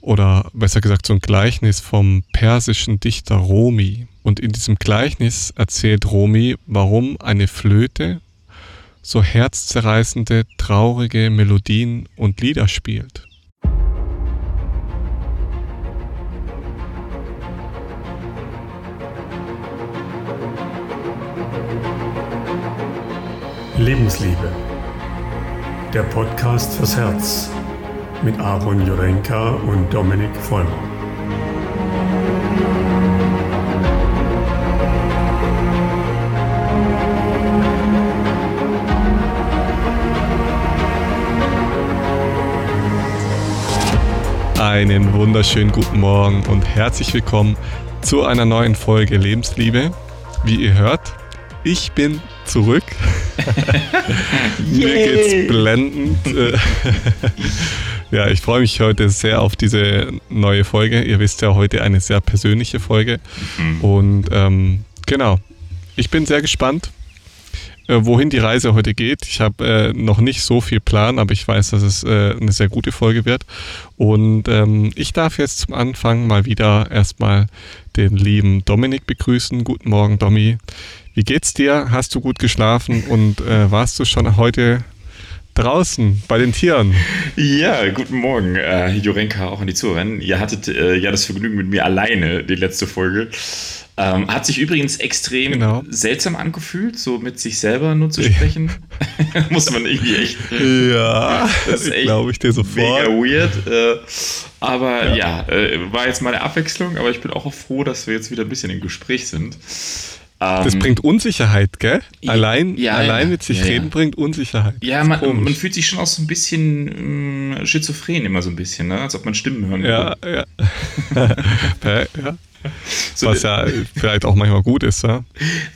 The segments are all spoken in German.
oder besser gesagt so ein Gleichnis vom persischen Dichter Romi. Und in diesem Gleichnis erzählt Romi, warum eine Flöte so herzzerreißende, traurige Melodien und Lieder spielt. Lebensliebe. Der Podcast fürs Herz mit Aaron Jurenka und Dominik Vollmer. Einen wunderschönen guten Morgen und herzlich willkommen zu einer neuen Folge Lebensliebe. Wie ihr hört, ich bin zurück. Mir geht's blendend. ja, ich freue mich heute sehr auf diese neue Folge. Ihr wisst ja, heute eine sehr persönliche Folge. Mhm. Und ähm, genau, ich bin sehr gespannt, äh, wohin die Reise heute geht. Ich habe äh, noch nicht so viel Plan, aber ich weiß, dass es äh, eine sehr gute Folge wird. Und ähm, ich darf jetzt zum Anfang mal wieder erstmal den lieben Dominik begrüßen. Guten Morgen, Domi. Wie geht's dir? Hast du gut geschlafen und äh, warst du schon heute draußen bei den Tieren? Ja, guten Morgen, äh, Jurenka, auch an die Zuhörer. Ihr hattet äh, ja das Vergnügen mit mir alleine, die letzte Folge. Ähm, hat sich übrigens extrem genau. seltsam angefühlt, so mit sich selber nur zu sprechen. Muss man irgendwie echt. Ja, das glaube ich dir sofort. Mega weird. Äh, aber ja, ja äh, war jetzt mal eine Abwechslung, aber ich bin auch froh, dass wir jetzt wieder ein bisschen im Gespräch sind. Das ähm, bringt Unsicherheit, gell? Allein, ja, allein mit sich ja, reden bringt Unsicherheit. Ja, man, man, fühlt sich schon auch so ein bisschen ähm, schizophren, immer so ein bisschen, ne? als ob man Stimmen hören Ja, ja. ja. So, Was ja vielleicht auch manchmal gut ist, ja.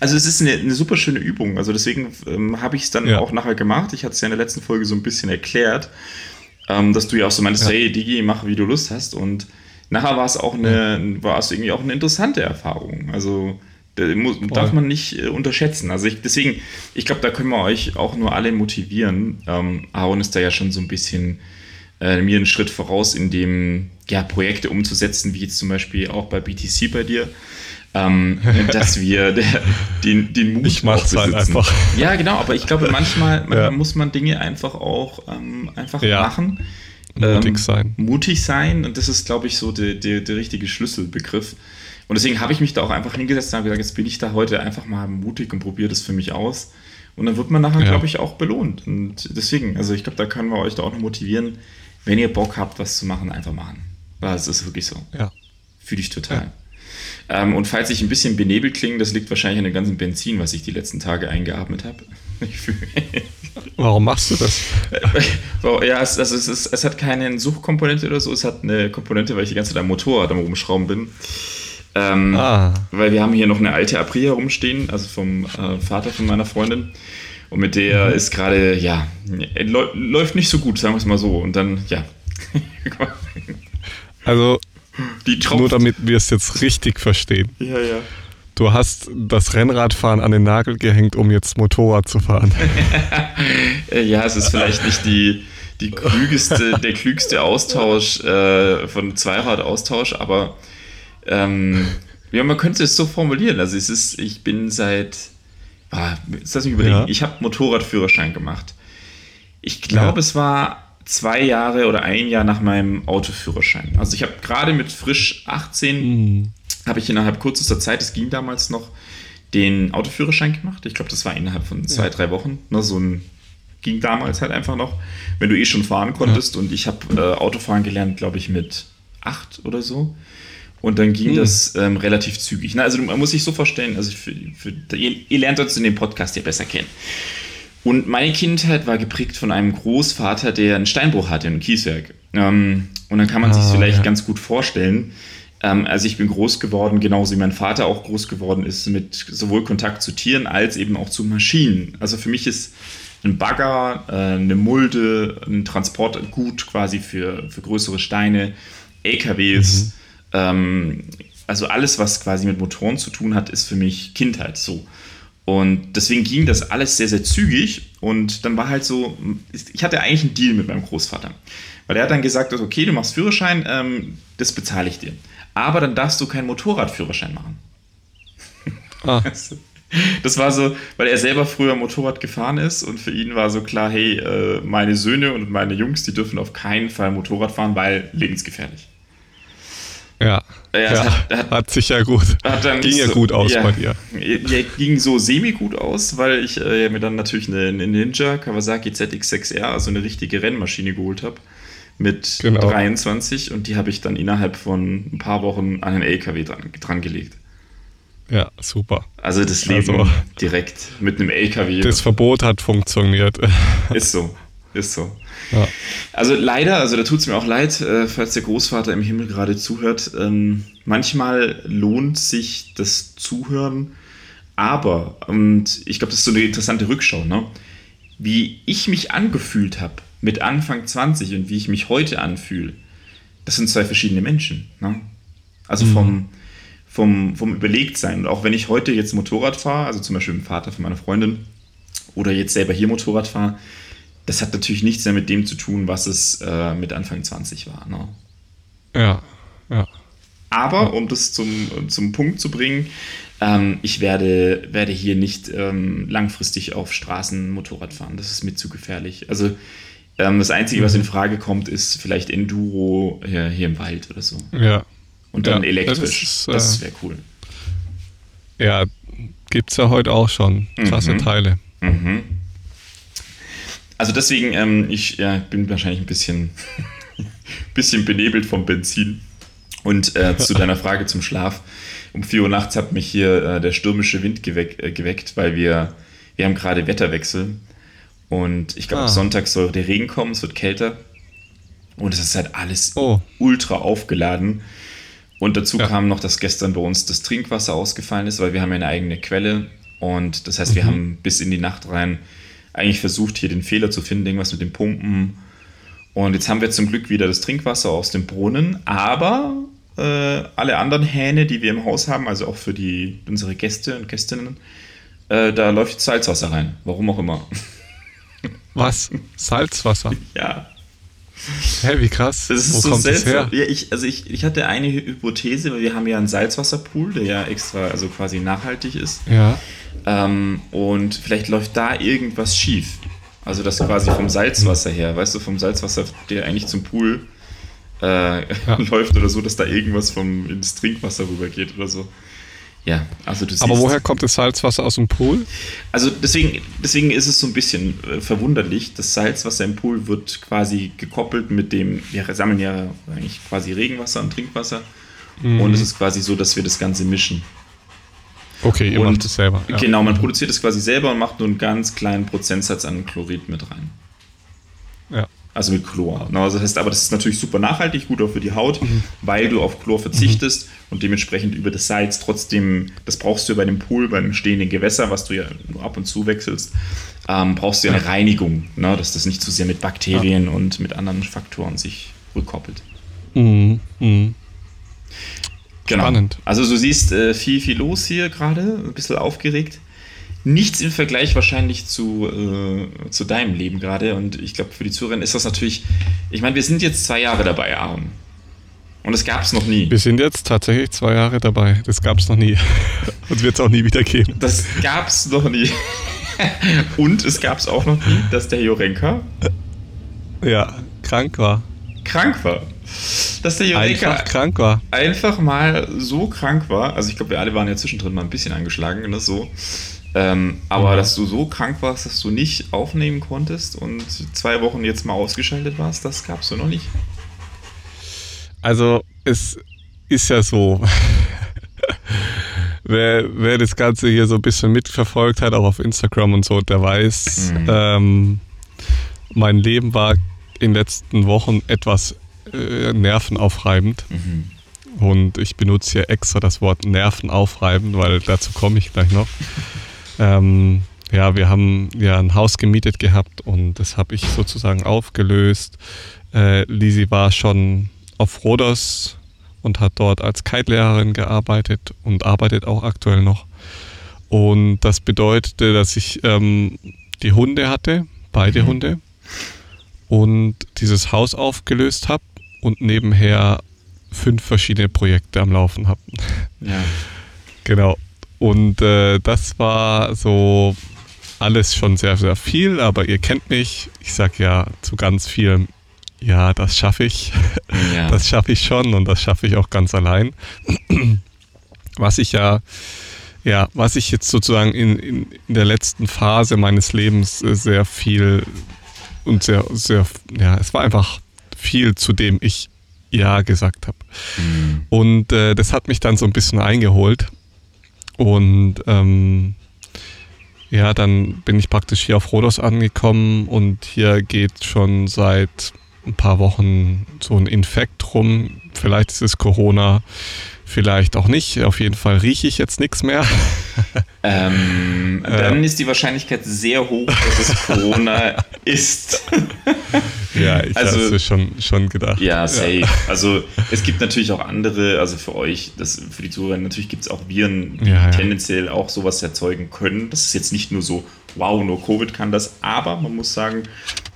Also es ist eine, eine super schöne Übung. Also deswegen ähm, habe ich es dann ja. auch nachher gemacht. Ich hatte es ja in der letzten Folge so ein bisschen erklärt, ähm, dass du ja auch so meinst, hey Digi, mach wie du Lust hast. Und nachher war es auch eine, war es irgendwie auch eine interessante Erfahrung. Also muss, darf man nicht äh, unterschätzen. Also ich, deswegen, ich glaube, da können wir euch auch nur alle motivieren. Ähm, Aaron ist da ja schon so ein bisschen äh, mir einen Schritt voraus, in dem ja, Projekte umzusetzen, wie jetzt zum Beispiel auch bei BTC bei dir. Ähm, dass wir der, den, den Mut ich mach's halt einfach. Ja, genau, aber ich glaube, manchmal, manchmal ja. muss man Dinge einfach auch ähm, einfach ja. machen. Mutig ähm, sein. Mutig sein, und das ist, glaube ich, so der, der, der richtige Schlüsselbegriff. Und deswegen habe ich mich da auch einfach hingesetzt und habe gesagt, jetzt bin ich da heute einfach mal mutig und probiere das für mich aus. Und dann wird man nachher, ja. glaube ich, auch belohnt. Und deswegen, also ich glaube, da können wir euch da auch noch motivieren, wenn ihr Bock habt, was zu machen, einfach machen. Weil es ist wirklich so. Ja. Fühle ich total. Ja. Ähm, und falls ich ein bisschen benebelt klinge, das liegt wahrscheinlich an dem ganzen Benzin, was ich die letzten Tage eingeatmet habe. Warum machst du das? ja, es, also es, ist, es hat keine Suchkomponente oder so, es hat eine Komponente, weil ich die ganze Zeit am Motorrad am Rumschrauben bin. Ähm, ah. Weil wir haben hier noch eine alte Aprilia rumstehen, also vom äh, Vater von meiner Freundin. Und mit der mhm. ist gerade, ja, läuft nicht so gut, sagen wir es mal so. Und dann, ja. also, nur damit wir es jetzt richtig verstehen. Ja, ja. Du hast das Rennradfahren an den Nagel gehängt, um jetzt Motorrad zu fahren. ja, es ist vielleicht nicht die, die klügeste, der klügste Austausch äh, von Zweiradaustausch, aber ähm, ja, man könnte es so formulieren. Also es ist, ich bin seit, ah, lass mich überlegen, ja. ich habe Motorradführerschein gemacht. Ich glaube, ja. es war zwei Jahre oder ein Jahr nach meinem Autoführerschein. Also ich habe gerade mit frisch 18, mhm. habe ich innerhalb kürzester Zeit, es ging damals noch, den Autoführerschein gemacht. Ich glaube, das war innerhalb von zwei, ja. drei Wochen. Ne, so ein ging damals halt einfach noch, wenn du eh schon fahren konntest. Ja. Und ich habe äh, Autofahren gelernt, glaube ich, mit acht oder so. Und dann ging hm. das ähm, relativ zügig. Na, also man muss sich so vorstellen, also für, für, ihr, ihr, lernt uns in dem Podcast ja besser kennen. Und meine Kindheit war geprägt von einem Großvater, der einen Steinbruch hatte, ein Kieswerk. Ähm, und dann kann man ah, sich vielleicht ja. ganz gut vorstellen, ähm, also ich bin groß geworden, genauso wie mein Vater auch groß geworden ist, mit sowohl Kontakt zu Tieren als eben auch zu Maschinen. Also für mich ist ein Bagger, äh, eine Mulde, ein Transportgut quasi für, für größere Steine, LKWs. Mhm ähm, also alles, was quasi mit Motoren zu tun hat, ist für mich Kindheit so. Und deswegen ging das alles sehr, sehr zügig. Und dann war halt so, ich hatte eigentlich einen Deal mit meinem Großvater. Weil er hat dann gesagt, okay, du machst Führerschein, ähm, das bezahle ich dir. Aber dann darfst du keinen Motorradführerschein machen. Ah. Das war so, weil er selber früher Motorrad gefahren ist und für ihn war so klar, hey, äh, meine Söhne und meine Jungs, die dürfen auf keinen Fall Motorrad fahren, weil lebensgefährlich. Ja, ja, ja hat, hat, hat, sich ja gut. ging ja gut aus ja, bei dir. Ja, ging so semi gut aus, weil ich äh, mir dann natürlich eine, eine, Ninja Kawasaki ZX6R, also eine richtige Rennmaschine geholt habe mit genau. 23 und die habe ich dann innerhalb von ein paar Wochen an den LKW dran, dran gelegt. Ja, super. Also das Leben also, direkt mit einem LKW. Das Verbot hat funktioniert. Ist so, ist so. Ja. Also leider, also da tut es mir auch leid, äh, falls der Großvater im Himmel gerade zuhört. Ähm, manchmal lohnt sich das Zuhören, aber, und ich glaube, das ist so eine interessante Rückschau, ne? wie ich mich angefühlt habe mit Anfang 20 und wie ich mich heute anfühle, das sind zwei verschiedene Menschen. Ne? Also mhm. vom, vom, vom Überlegtsein. Und auch wenn ich heute jetzt Motorrad fahre, also zum Beispiel mit dem Vater von meiner Freundin, oder jetzt selber hier Motorrad fahre, das hat natürlich nichts mehr mit dem zu tun, was es äh, mit Anfang 20 war. Ne? Ja, ja. Aber um das zum, zum Punkt zu bringen, ähm, ich werde, werde hier nicht ähm, langfristig auf Straßen Motorrad fahren. Das ist mir zu gefährlich. Also ähm, das Einzige, was in Frage kommt, ist vielleicht Enduro hier, hier im Wald oder so. Ja. Und dann ja, elektrisch. Das, das äh, wäre cool. Ja, gibt es ja heute auch schon. Klasse mhm. Teile. Mhm. Also deswegen, ähm, ich ja, bin wahrscheinlich ein bisschen, bisschen benebelt vom Benzin. Und äh, zu deiner Frage zum Schlaf. Um 4 Uhr nachts hat mich hier äh, der stürmische Wind geweck, äh, geweckt, weil wir, wir haben gerade Wetterwechsel. Und ich glaube, ah. Sonntag soll der Regen kommen, es wird kälter. Und es ist halt alles oh. ultra aufgeladen. Und dazu ja. kam noch, dass gestern bei uns das Trinkwasser ausgefallen ist, weil wir haben ja eine eigene Quelle. Und das heißt, mhm. wir haben bis in die Nacht rein eigentlich versucht, hier den Fehler zu finden, irgendwas mit den Pumpen. Und jetzt haben wir zum Glück wieder das Trinkwasser aus dem Brunnen, aber äh, alle anderen Hähne, die wir im Haus haben, also auch für die, unsere Gäste und Gästinnen, äh, da läuft Salzwasser rein. Warum auch immer. Was? Salzwasser? ja. Hä, wie krass. Das ist Wo so kommt seltsam. Das her? Ja, ich, also ich, ich hatte eine Hypothese, weil wir haben ja einen Salzwasserpool, der ja extra, also quasi nachhaltig ist. Ja. Ähm, und vielleicht läuft da irgendwas schief. Also das quasi vom Salzwasser her, weißt du, vom Salzwasser, der eigentlich zum Pool äh, ja. läuft oder so, dass da irgendwas vom ins Trinkwasser rübergeht oder so. Ja, also du siehst, Aber woher kommt das Salzwasser aus dem Pool? Also deswegen, deswegen ist es so ein bisschen äh, verwunderlich. Das Salzwasser im Pool wird quasi gekoppelt mit dem, wir sammeln ja eigentlich quasi Regenwasser und Trinkwasser. Mhm. Und es ist quasi so, dass wir das Ganze mischen. Okay, ihr und macht es selber. Ja. Genau, man produziert es quasi selber und macht nur einen ganz kleinen Prozentsatz an Chlorid mit rein. Ja. Also mit Chlor. Genau, das heißt, aber das ist natürlich super nachhaltig, gut auch für die Haut, mhm. weil du auf Chlor verzichtest mhm. und dementsprechend über das Salz trotzdem, das brauchst du bei dem Pool, bei einem stehenden Gewässer, was du ja nur ab und zu wechselst, ähm, brauchst du ja eine Reinigung, ne, dass das nicht zu sehr mit Bakterien ja. und mit anderen Faktoren sich rückkoppelt. Mhm. Mhm. Genau. Spannend. Also du siehst äh, viel, viel los hier gerade, ein bisschen aufgeregt. Nichts im Vergleich wahrscheinlich zu, äh, zu deinem Leben gerade. Und ich glaube, für die Zuhörer ist das natürlich. Ich meine, wir sind jetzt zwei Jahre dabei, Aaron. Und das gab es noch nie. Wir sind jetzt tatsächlich zwei Jahre dabei. Das gab es noch nie. Und wird es auch nie wieder geben. Das gab es noch nie. Und es gab es auch noch nie, dass der Jorenka ja, krank war. Krank war dass der Jureka einfach krank war. Einfach mal so krank war. Also ich glaube, wir alle waren ja zwischendrin mal ein bisschen angeschlagen, ne, so. Ähm, aber mhm. dass du so krank warst, dass du nicht aufnehmen konntest und zwei Wochen jetzt mal ausgeschaltet warst, das gab's so noch nicht. Also es ist ja so. wer, wer das Ganze hier so ein bisschen mitverfolgt hat, auch auf Instagram und so, der weiß, mhm. ähm, mein Leben war in den letzten Wochen etwas äh, nervenaufreibend. Mhm. Und ich benutze hier extra das Wort nervenaufreibend, weil dazu komme ich gleich noch. ähm, ja, wir haben ja ein Haus gemietet gehabt und das habe ich sozusagen aufgelöst. Äh, Lisi war schon auf Rhodos und hat dort als Kite-Lehrerin gearbeitet und arbeitet auch aktuell noch. Und das bedeutete, dass ich ähm, die Hunde hatte, beide mhm. Hunde, und dieses Haus aufgelöst habe und nebenher fünf verschiedene Projekte am Laufen habe. Ja. genau. Und äh, das war so alles schon sehr, sehr viel, aber ihr kennt mich. Ich sage ja zu ganz vielem, ja, das schaffe ich. Ja. Das schaffe ich schon und das schaffe ich auch ganz allein. Was ich ja, ja, was ich jetzt sozusagen in, in, in der letzten Phase meines Lebens sehr viel und sehr, sehr, ja, es war einfach viel, zu dem ich Ja gesagt habe. Mhm. Und äh, das hat mich dann so ein bisschen eingeholt. Und ähm, ja, dann bin ich praktisch hier auf Rhodos angekommen und hier geht schon seit ein paar Wochen so ein Infekt rum. Vielleicht ist es Corona, vielleicht auch nicht. Auf jeden Fall rieche ich jetzt nichts mehr. Ähm, dann ist die Wahrscheinlichkeit sehr hoch, dass es Corona ist. ja, ich also, habe es schon, schon gedacht. Ja, safe. Ja. Also es gibt natürlich auch andere, also für euch, das, für die Zuhörer, natürlich gibt es auch Viren, die ja, ja. tendenziell auch sowas erzeugen können. Das ist jetzt nicht nur so, wow, nur Covid kann das, aber man muss sagen,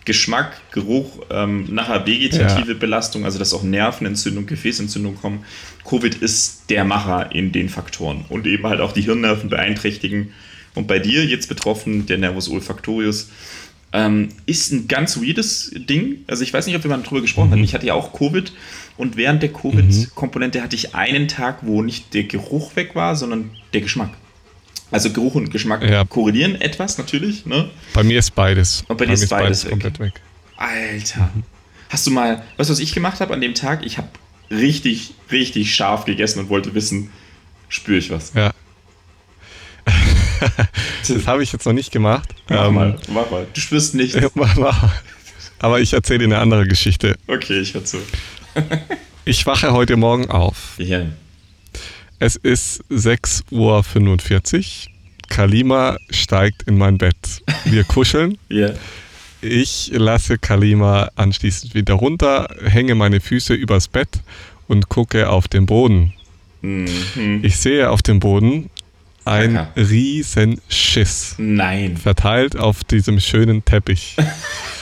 Geschmack, Geruch, ähm, nachher vegetative ja. Belastung, also dass auch Nervenentzündung, Gefäßentzündung kommen. Covid ist der Macher in den Faktoren und eben halt auch die Hirnnerven beeinträchtigen. Und bei dir jetzt betroffen, der Nervus olfactorius, ähm, ist ein ganz weirdes Ding. Also ich weiß nicht, ob wir mal drüber gesprochen mhm. haben. Ich hatte ja auch Covid und während der Covid-Komponente mhm. hatte ich einen Tag, wo nicht der Geruch weg war, sondern der Geschmack. Also Geruch und Geschmack ja. korrelieren etwas natürlich. Ne? Bei mir ist beides. Und bei, bei dir ist beides, beides komplett weg. Alter. Mhm. Hast du mal, weißt du, was ich gemacht habe an dem Tag? Ich habe richtig, richtig scharf gegessen und wollte wissen, spüre ich was. Ja. das habe ich jetzt noch nicht gemacht. Mach ähm, mal, mach mal. Du spürst nichts. Aber ich erzähle dir eine andere Geschichte. Okay, ich höre zu. ich wache heute Morgen auf. Ja. Es ist 6.45 Uhr. Kalima steigt in mein Bett. Wir kuscheln. ja. Ich lasse Kalima anschließend wieder runter, hänge meine Füße übers Bett und gucke auf den Boden. Mhm. Ich sehe auf dem Boden ein Kaka. riesen Schiss. Nein. Verteilt auf diesem schönen Teppich.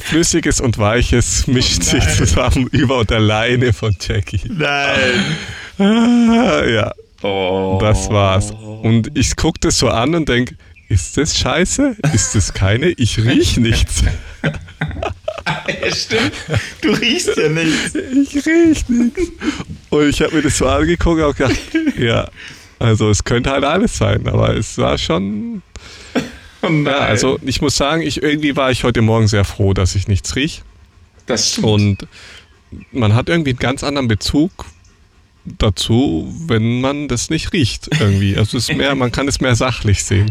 Flüssiges und Weiches mischt oh sich zusammen über der Leine von Jackie. Nein. Ah, ja. Oh. Das war's. Und ich gucke das so an und denke, ist das scheiße? Ist das keine? Ich riech nichts. ja, stimmt. Du riechst ja nichts. Ich riech nichts. Und ich habe mir das so angeguckt und gedacht, ja, also es könnte halt alles sein, aber es war schon Oh ja, also ich muss sagen, ich, irgendwie war ich heute Morgen sehr froh, dass ich nichts riech. Das stimmt. Und man hat irgendwie einen ganz anderen Bezug dazu, wenn man das nicht riecht irgendwie. Also es ist mehr, man kann es mehr sachlich sehen.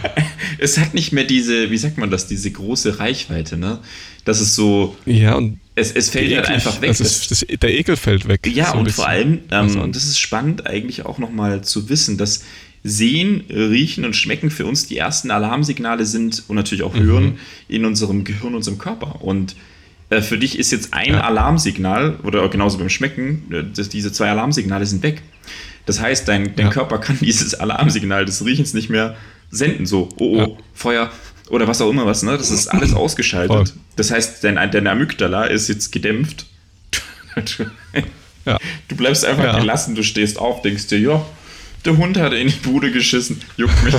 es hat nicht mehr diese, wie sagt man das, diese große Reichweite, ne? Das ist so. Ja, und es, es fällt halt einfach weg. Das ist, das, der Ekel fällt weg. Ja, so und vor allem, ähm, also, und das ist spannend eigentlich auch nochmal zu wissen, dass Sehen, Riechen und Schmecken für uns die ersten Alarmsignale sind und natürlich auch Hören mhm. in unserem Gehirn, unserem Körper. Und äh, für dich ist jetzt ein ja. Alarmsignal, oder genauso beim Schmecken, äh, dass diese zwei Alarmsignale sind weg. Das heißt, dein, dein ja. Körper kann dieses Alarmsignal des Riechens nicht mehr senden. So, oh, oh, ja. Feuer oder was auch immer was. Ne? Das ist alles ausgeschaltet. Voll. Das heißt, dein, dein Amygdala ist jetzt gedämpft. Du bleibst einfach gelassen, du stehst auf, denkst dir, ja, der Hund hat in die Bude geschissen. Juckt mich,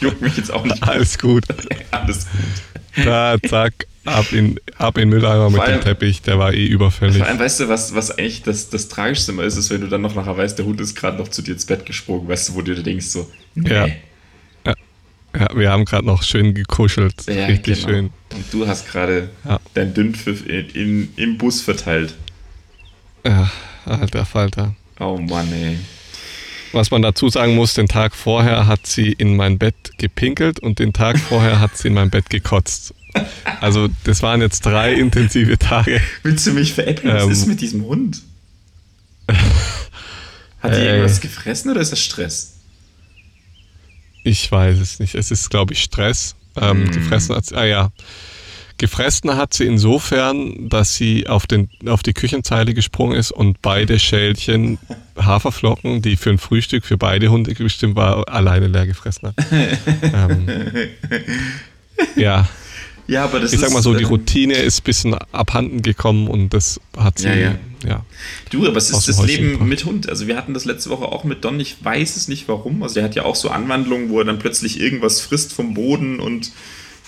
juckt mich jetzt auch nicht. Alles gut. Alles gut. Da, zack, ab in, ab in Mülleimer mit allem, dem Teppich, der war eh überfällig. Vor allem, weißt du, was, was eigentlich das, das Tragischste immer ist, ist, wenn du dann noch nachher weißt, der Hund ist gerade noch zu dir ins Bett gesprungen, weißt du, wo du dir denkst, so, nee. Ja. ja. ja wir haben gerade noch schön gekuschelt. Ja, Richtig genau. schön. Und du hast gerade ja. dein Dünnpfiff in, in, im Bus verteilt. Ja, alter Falter. Oh Mann, ey. Was man dazu sagen muss, den Tag vorher hat sie in mein Bett gepinkelt und den Tag vorher hat sie in mein Bett gekotzt. Also das waren jetzt drei intensive Tage. Willst du mich veräppeln? Was ähm, ist mit diesem Hund? Hat die äh, irgendwas gefressen oder ist das Stress? Ich weiß es nicht. Es ist, glaube ich, Stress. Ähm, mm. Die fressen, ah ja, gefressen hat sie insofern, dass sie auf, den, auf die Küchenzeile gesprungen ist und beide Schälchen Haferflocken, die für ein Frühstück für beide Hunde bestimmt war, alleine leer gefressen hat. ähm, ja. Ja, aber das ich sag mal so, die ähm, Routine ist ein bisschen abhanden gekommen und das hat sie, Ja, ja. ja. Du, aber es ist das Leben gebracht. mit Hund. Also wir hatten das letzte Woche auch mit Don. Ich weiß es nicht warum. Also der hat ja auch so Anwandlungen, wo er dann plötzlich irgendwas frisst vom Boden und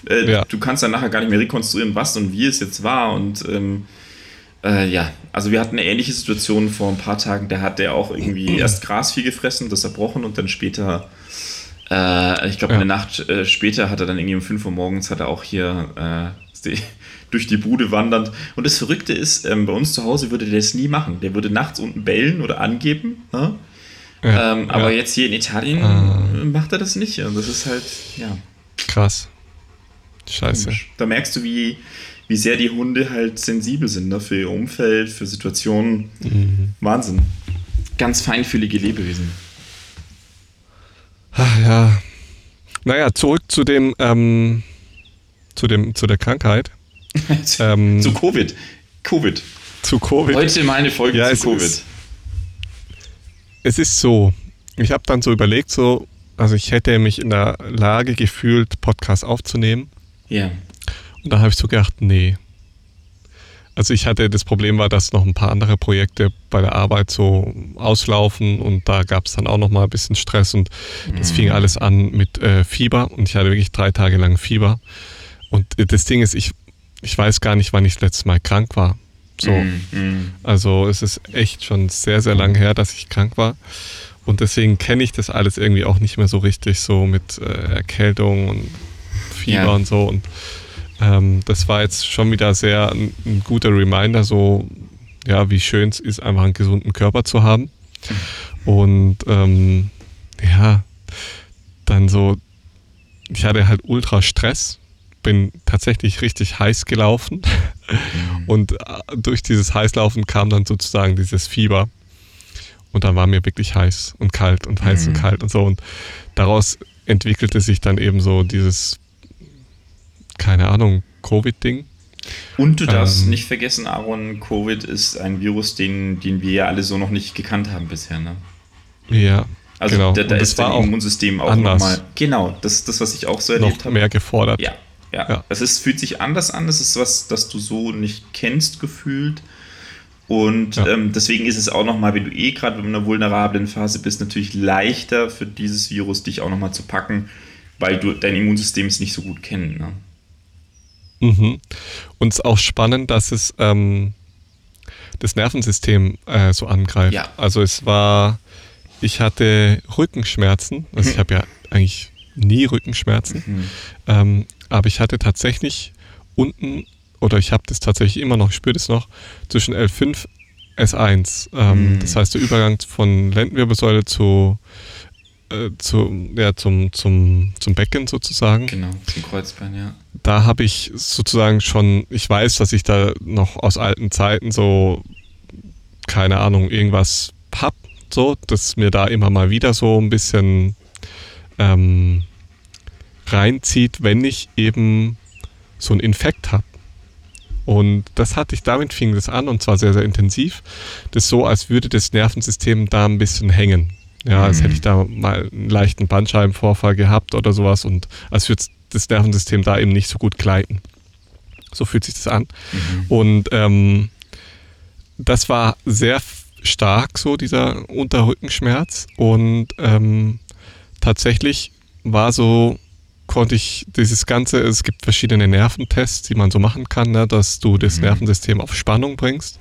äh, Ja. du kannst dann nachher gar nicht mehr rekonstruieren, was und wie es jetzt war. Und ähm, äh, ja, also wir hatten eine ähnliche Situation vor ein paar Tagen. Da hat der auch irgendwie erst Grasvieh gefressen, das erbrochen und dann später, äh, ich glaube Ja. eine Nacht äh, später hat er dann irgendwie um 5 Uhr morgens hat er auch hier äh, die, durch die Bude wandernd. Und das Verrückte ist, ähm, bei uns zu Hause würde der das nie machen. Der würde nachts unten bellen oder angeben. Ne? Ja, ähm, aber jetzt hier in Italien Ah. macht er das nicht. Und das ist halt, ja. Krass. Scheiße. Da merkst du, wie, wie sehr die Hunde halt sensibel sind ne? für ihr Umfeld, für Situationen. Mhm. Wahnsinn. Ganz feinfühlige Lebewesen. Ach, ja. Naja, zurück zu dem, ähm, zu dem, zu der Krankheit. Ähm, zu Covid. Covid. zu Covid. Heute meine Folge Ja, zu es Covid. ist- Es ist so, ich habe dann so überlegt, so, also ich hätte mich in der Lage gefühlt, Podcasts aufzunehmen. Ja. Und dann habe ich so gedacht, nee. Also ich hatte, das Problem war, dass noch ein paar andere Projekte bei der Arbeit so auslaufen und da gab es dann auch noch mal ein bisschen Stress und das fing alles an mit äh, Fieber und ich hatte wirklich drei Tage lang Fieber. Und äh, das Ding ist, ich, ich weiß gar nicht, wann ich das letzte Mal krank war. So. Mm, mm. Also es ist echt schon sehr, sehr lang her, dass ich krank war. Und deswegen kenne ich das alles irgendwie auch nicht mehr so richtig, so mit äh, Erkältung und Fieber Ja. und so. Und ähm, das war jetzt schon wieder sehr ein, ein guter Reminder, so ja, wie schön es ist, einfach einen gesunden Körper zu haben. Und ähm, ja, dann so, ich hatte halt ultra Stress, bin tatsächlich richtig heiß gelaufen. Und äh, durch dieses Heißlaufen kam dann sozusagen dieses Fieber. Und dann war mir wirklich heiß und kalt und heiß und Mhm. kalt und so. Und daraus entwickelte sich dann eben so dieses, keine Ahnung, Covid-Ding. Und du darfst Ähm. nicht vergessen, Aaron, Covid ist ein Virus, den, den wir ja alle so noch nicht gekannt haben bisher. Ne? Ja, Also genau. da, da ist das dein Immunsystem auch nochmal. Genau, das ist das, was ich auch so erlebt noch habe. mehr gefordert. Ja, ja. Ja. Es ist, fühlt sich anders an. Es ist was, das du so nicht kennst, gefühlt. Und Ja. ähm, deswegen ist es auch nochmal, wenn du eh gerade in einer vulnerablen Phase bist, natürlich leichter für dieses Virus dich auch nochmal zu packen, weil du dein Immunsystem es nicht so gut kennt. Ne? Mhm. Und es ist auch spannend, dass es ähm, das Nervensystem äh, so angreift. Ja. Also es war, ich hatte Rückenschmerzen. Also ich habe ja eigentlich nie Rückenschmerzen. Mhm. Ähm, aber ich hatte tatsächlich unten, oder ich habe das tatsächlich immer noch, ich spüre das noch, zwischen L5 S1. Ähm, Mhm. Das heißt, der Übergang von Lendenwirbelsäule zu, äh, zu, ja, zum, zum, zum Becken sozusagen Genau, zum Kreuzbein, ja. da habe ich sozusagen schon, ich weiß, dass ich da noch aus alten Zeiten so, keine Ahnung, irgendwas hab, so, dass mir da immer mal wieder so ein bisschen ähm, reinzieht, wenn ich eben so einen Infekt habe. Und das hatte ich, damit fing das an und zwar sehr, sehr intensiv. Das ist so, als würde das Nervensystem da ein bisschen hängen. Ja, als Mhm. hätte ich da mal einen leichten Bandscheibenvorfall gehabt oder sowas und als würde das Nervensystem da eben nicht so gut gleiten. So fühlt sich das an. Und ähm, das war sehr stark, so dieser Unterrückenschmerz. Und ähm, tatsächlich war so, konnte ich dieses Ganze, es gibt verschiedene Nerventests, die man so machen kann, ne, dass du das Mhm. Nervensystem auf Spannung bringst.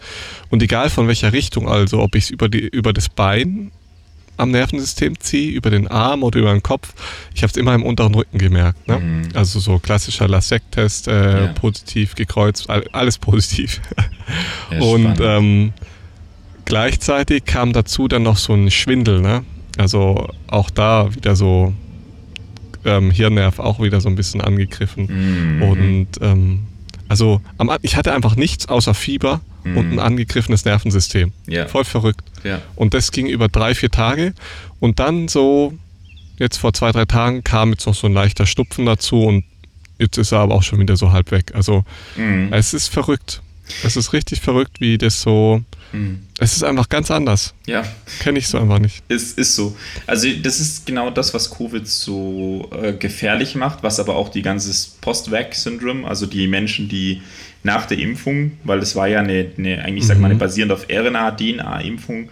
Und egal von welcher Richtung, also ob ich es über, die, über das Bein am Nervensystem ziehe, über den Arm oder über den Kopf, ich habe es immer im unteren Rücken gemerkt. Ne? Mhm. Also so klassischer Lasek-Test, äh, Ja. positiv gekreuzt, all, alles positiv. Ja, Und ähm, gleichzeitig kam dazu dann noch so ein Schwindel, ne? Also auch da wieder so ähm, Hirnnerv auch wieder so ein bisschen angegriffen. Mhm. Und ähm, also ich hatte einfach nichts außer Fieber und ein Mhm. angegriffenes Nervensystem. Ja. Voll verrückt. ja. Und das ging über drei, vier Tage. Und dann so, jetzt vor zwei, drei Tagen kam jetzt noch so ein leichter Stupfen dazu und jetzt ist er aber auch schon wieder so halb weg. Also mhm. es ist verrückt. Es ist richtig verrückt, wie das so. Mhm. Es ist einfach ganz anders. Ja. Kenne ich so einfach nicht. Es ist so. Also, das ist genau das, was Covid so äh, gefährlich macht, was aber auch die ganze Post-Vac-Syndrom, also die Menschen, die nach der Impfung, weil es war ja eine, eine eigentlich, mhm. sag mal, eine basierend auf RNA-DNA-Impfung,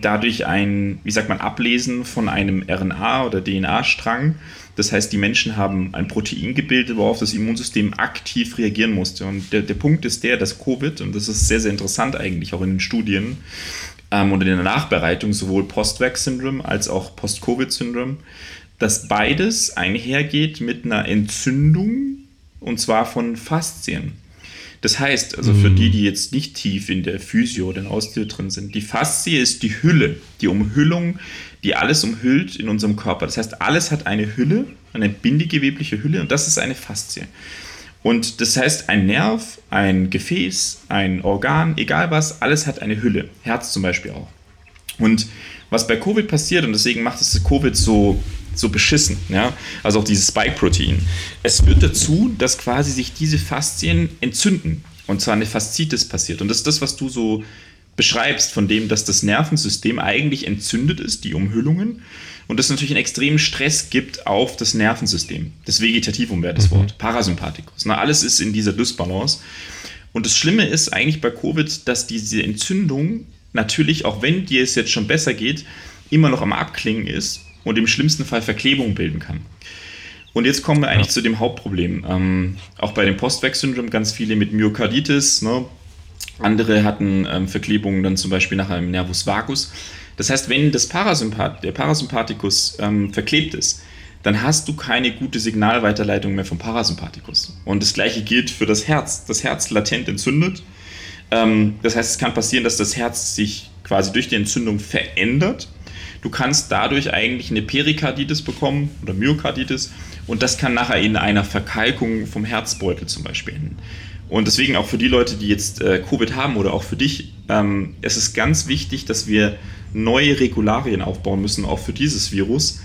dadurch ein, wie sagt man, Ablesen von einem RNA- oder DNA-Strang das heißt, die Menschen haben ein Protein gebildet, worauf das Immunsystem aktiv reagieren musste. Und der, der Punkt ist der, dass Covid, und das ist sehr, sehr interessant eigentlich auch in den Studien ähm, und in der Nachbereitung, sowohl Post-Vax-Syndrom als auch Post-Covid-Syndrom, dass beides einhergeht mit einer Entzündung und zwar von Faszien. Das heißt, also für die, die jetzt nicht tief in der Physio oder in Osteo drin sind, die Faszie ist die Hülle, die Umhüllung die alles umhüllt in unserem Körper. Das heißt, alles hat eine Hülle, eine bindegewebliche Hülle und das ist eine Faszie. Und das heißt, ein Nerv, ein Gefäß, ein Organ, egal was, alles hat eine Hülle. Herz zum Beispiel auch. Und was bei Covid passiert, und deswegen macht es Covid so, so beschissen, ja, also auch dieses Spike-Protein, es führt dazu, dass quasi sich diese Faszien entzünden. Und zwar eine Faszitis passiert. Und das ist das, was du so beschreibst, von dem, dass das Nervensystem eigentlich entzündet ist, die Umhüllungen, und das natürlich einen extremen Stress gibt auf das Nervensystem. Das Vegetativum wäre das mhm. Wort, Parasympathikus. Na, alles ist in dieser Dysbalance. Und das Schlimme ist eigentlich bei Covid, dass diese Entzündung natürlich, auch wenn dir es jetzt schon besser geht, immer noch am Abklingen ist und im schlimmsten Fall Verklebung bilden kann. Und jetzt kommen wir eigentlich ja. zu dem Hauptproblem. Ähm, auch bei dem Postweg-Syndrom ganz viele mit Myokarditis, ne, andere hatten ähm, Verklebungen dann zum Beispiel nach einem Nervus vagus. Das heißt, wenn das Parasympath der Parasympathikus ähm, verklebt ist, dann hast du keine gute Signalweiterleitung mehr vom Parasympathikus. Und das gleiche gilt für das Herz. Das Herz latent entzündet. Ähm, das heißt, es kann passieren, dass das Herz sich quasi durch die Entzündung verändert. Du kannst dadurch eigentlich eine Perikarditis bekommen oder Myokarditis und das kann nachher in einer Verkalkung vom Herzbeutel zum Beispiel enden. Und deswegen auch für die Leute, die jetzt äh, Covid haben oder auch für dich, ähm, es ist ganz wichtig, dass wir neue Regularien aufbauen müssen, auch für dieses Virus,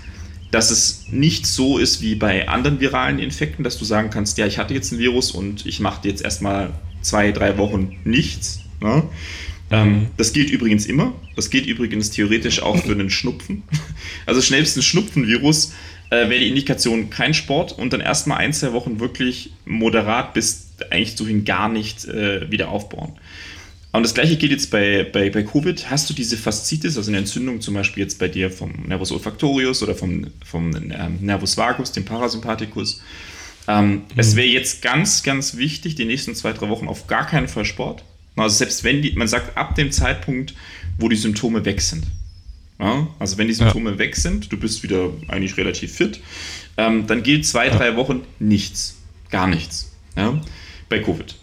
dass es nicht so ist wie bei anderen viralen Infekten, dass du sagen kannst, ja, ich hatte jetzt ein Virus und ich mache jetzt erstmal zwei, drei Wochen nichts. Ne? Ähm, das gilt übrigens immer. Das gilt übrigens theoretisch auch für einen Schnupfen. Also schnellst ein Schnupfenvirus äh, wäre die Indikation kein Sport und dann erstmal ein, zwei Wochen wirklich moderat bis eigentlich so hin gar nicht äh, wieder aufbauen. Und das gleiche gilt jetzt bei, bei, bei Covid. Hast du diese Faszitis, also eine Entzündung zum Beispiel jetzt bei dir vom Nervus olfactorius oder vom, vom ähm, Nervus vagus, dem Parasympathikus, ähm, mhm. es wäre jetzt ganz, ganz wichtig, die nächsten zwei, drei Wochen auf gar keinen Fall Sport. Also selbst wenn die, man sagt, ab dem Zeitpunkt, wo die Symptome weg sind. Ja? Also wenn die Symptome ja. weg sind, du bist wieder eigentlich relativ fit, ähm, dann gilt zwei, drei Wochen nichts. Gar nichts. Ja? bei Covid.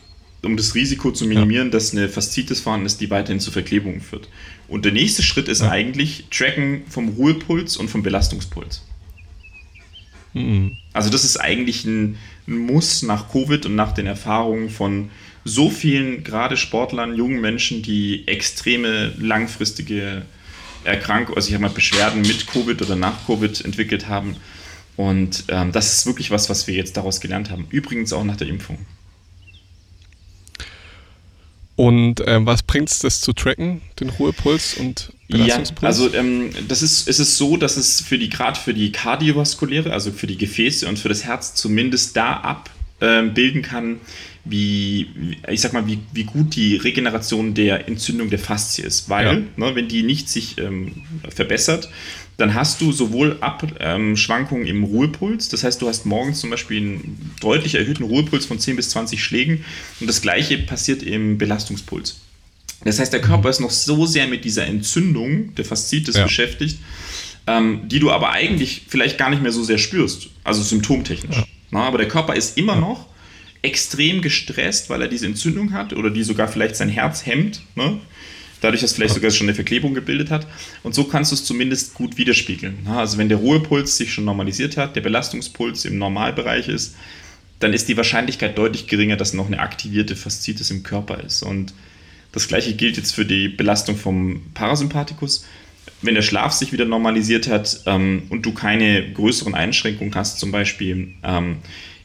Um das Risiko zu minimieren, dass eine Faszitis vorhanden ist, die weiterhin zu Verklebungen führt. Und der nächste Schritt ist eigentlich Tracken vom Ruhepuls und vom Belastungspuls. Mhm. Also das ist eigentlich ein Muss nach Covid und nach den Erfahrungen von so vielen, gerade Sportlern, jungen Menschen, die extreme langfristige Erkrankungen, also ich habe mal Beschwerden mit Covid oder nach Covid entwickelt haben. Und ähm, das ist wirklich was, was wir jetzt daraus gelernt haben. Übrigens auch nach der Impfung. Und ähm, was bringt es, das zu tracken, den Ruhepuls und Belastungspuls? Ja, also ähm, das ist, es ist so, dass es für die, gerade für die kardiovaskuläre, also für die Gefäße und für das Herz zumindest da abbilden ähm, kann, wie, ich sag mal, wie, wie gut die Regeneration der Entzündung der Faszie ist. Weil, ja. ne, wenn die nicht sich ähm, verbessert, dann hast du sowohl Abschwankungen ähm, im Ruhepuls, das heißt, du hast morgens zum Beispiel einen deutlich erhöhten Ruhepuls von 10 bis 20 Schlägen und das gleiche passiert im Belastungspuls. Das heißt, der Körper ist noch so sehr mit dieser Entzündung der Faszitis ja. beschäftigt, ähm, die du aber eigentlich vielleicht gar nicht mehr so sehr spürst, also symptomtechnisch. Ja. Na, aber der Körper ist immer noch extrem gestresst, weil er diese Entzündung hat oder die sogar vielleicht sein Herz hemmt. Ne? dadurch, dass vielleicht sogar schon eine Verklebung gebildet hat. Und so kannst du es zumindest gut widerspiegeln. Also wenn der Ruhepuls sich schon normalisiert hat, der Belastungspuls im Normalbereich ist, dann ist die Wahrscheinlichkeit deutlich geringer, dass noch eine aktivierte Faszitis im Körper ist. Und das gleiche gilt jetzt für die Belastung vom Parasympathikus. Wenn der Schlaf sich wieder normalisiert hat ähm, und du keine größeren Einschränkungen hast, zum Beispiel ähm,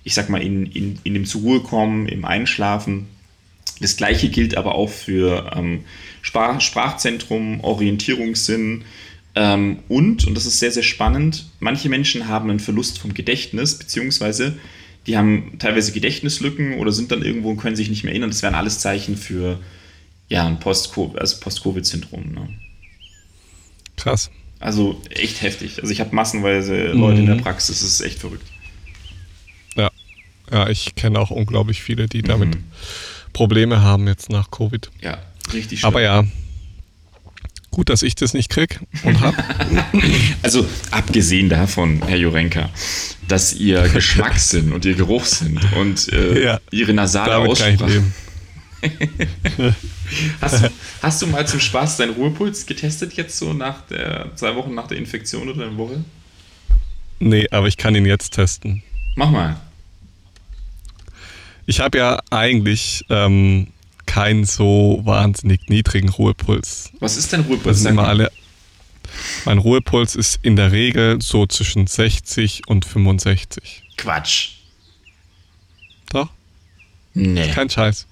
ich sag mal, in, in, in dem zur Ruhe kommen, im Einschlafen. Das gleiche gilt aber auch für ähm, Sprach, Sprachzentrum, Orientierungssinn ähm, und, und das ist sehr, sehr spannend, manche Menschen haben einen Verlust vom Gedächtnis, beziehungsweise die haben teilweise Gedächtnislücken oder sind dann irgendwo und können sich nicht mehr erinnern. Das wären alles Zeichen für ja, ein also Post-Covid-Syndrom. Ne? Krass. Also echt heftig. Also ich habe massenweise Leute mhm. in der mhm. Praxis, das ist echt verrückt. Ja, ich kenne auch unglaublich viele, die damit mhm. Probleme haben jetzt nach Covid. Ja, richtig schön. Aber ja, gut, dass ich das nicht krieg und hab. also abgesehen davon, Herr Jurenka, dass Ihr Geschmackssinn und Ihr Geruchssinn und äh, ja, Ihre nasale Aussprache hast, du, hast du mal zum Spaß deinen Ruhepuls getestet jetzt so nach der zwei Wochen nach der Infektion oder eine Woche? Nee, aber ich kann ihn jetzt testen. Mach mal. Ich habe ja eigentlich ähm, keinen so wahnsinnig niedrigen Ruhepuls. Was ist dein Ruhepuls? Sind alle, mein Ruhepuls ist in der Regel so zwischen 60 und 65. Quatsch. Doch? Nee. Kein Scheiß.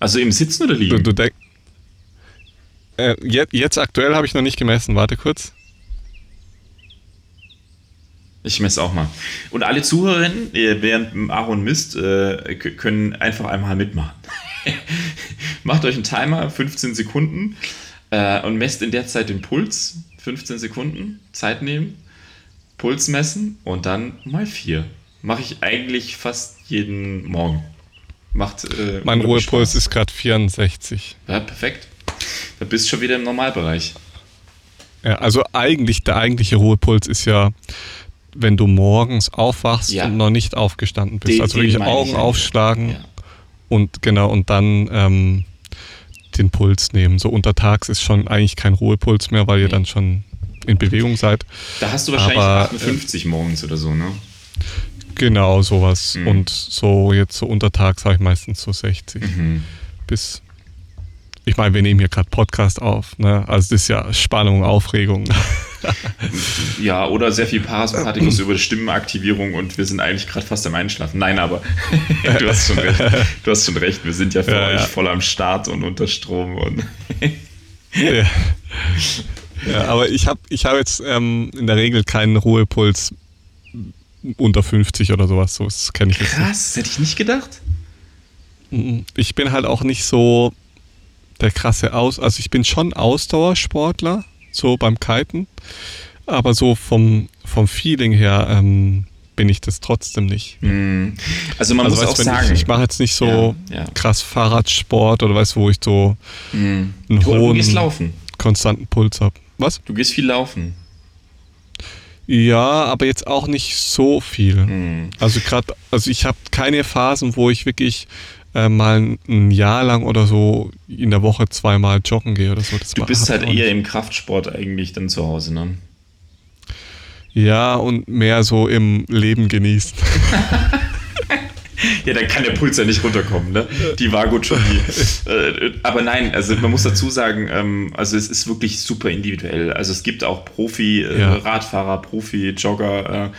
Also im Sitzen oder liegen? Du, du denk, äh, jetzt, jetzt aktuell habe ich noch nicht gemessen. Warte kurz. Ich messe auch mal. Und alle Zuhörerinnen, während Aaron misst, äh, können einfach einmal mitmachen. Macht euch einen Timer, 15 Sekunden, äh, und messt in der Zeit den Puls. 15 Sekunden, Zeit nehmen, Puls messen und dann mal 4. Mache ich eigentlich fast jeden Morgen. Macht, äh, mein Ruhepuls ist gerade 64. Ja, perfekt. Da bist du schon wieder im Normalbereich. Ja, also eigentlich, der eigentliche Ruhepuls ist ja, wenn du morgens aufwachst ja. und noch nicht aufgestanden bist. Den, also wirklich Augen aufschlagen ja. und genau, und dann ähm, den Puls nehmen. So untertags ist schon eigentlich kein Ruhepuls mehr, weil ihr dann schon in Bewegung seid. Da hast du wahrscheinlich Aber, 58 äh, morgens oder so, ne? Genau, sowas. Mhm. Und so jetzt so untertags habe ich meistens so 60 mhm. bis. Ich meine, wir nehmen hier gerade Podcast auf, ne? Also das ist ja Spannung, Aufregung. ja, oder sehr viel Parasympathikus über Stimmenaktivierung und wir sind eigentlich gerade fast am Einschlafen. Nein, aber du hast schon recht. Du hast schon recht. Wir sind ja für ja, euch ja. voll am Start und unter Strom und. ja. ja. aber ich habe ich hab jetzt ähm, in der Regel keinen Ruhepuls unter 50 oder sowas. So, das kenne ich Krass, nicht. Krass, hätte ich nicht gedacht. Ich bin halt auch nicht so der krasse Aus. Also ich bin schon Ausdauersportler, so beim Kiten. Aber so vom, vom Feeling her ähm, bin ich das trotzdem nicht. Hm. Also man also muss auch sagen. Ich, ich mache jetzt nicht so ja, ja. krass Fahrradsport oder weißt du, wo ich so mhm. einen du, hohen, du konstanten Puls habe. Was? Du gehst viel laufen. Ja, aber jetzt auch nicht so viel. Mhm. Also gerade, also ich habe keine Phasen, wo ich wirklich äh, mal ein Jahr lang oder so in der Woche zweimal joggen gehe oder so. Das du bist halt eher im Kraftsport eigentlich dann zu Hause, ne? Ja, und mehr so im Leben genießen. ja, dann kann der Puls ja nicht runterkommen, ne? Die war gut schon die. Äh, aber nein, also man muss dazu sagen, ähm, also es ist wirklich super individuell. Also es gibt auch Profi-Radfahrer, äh, Profi-Jogger, äh,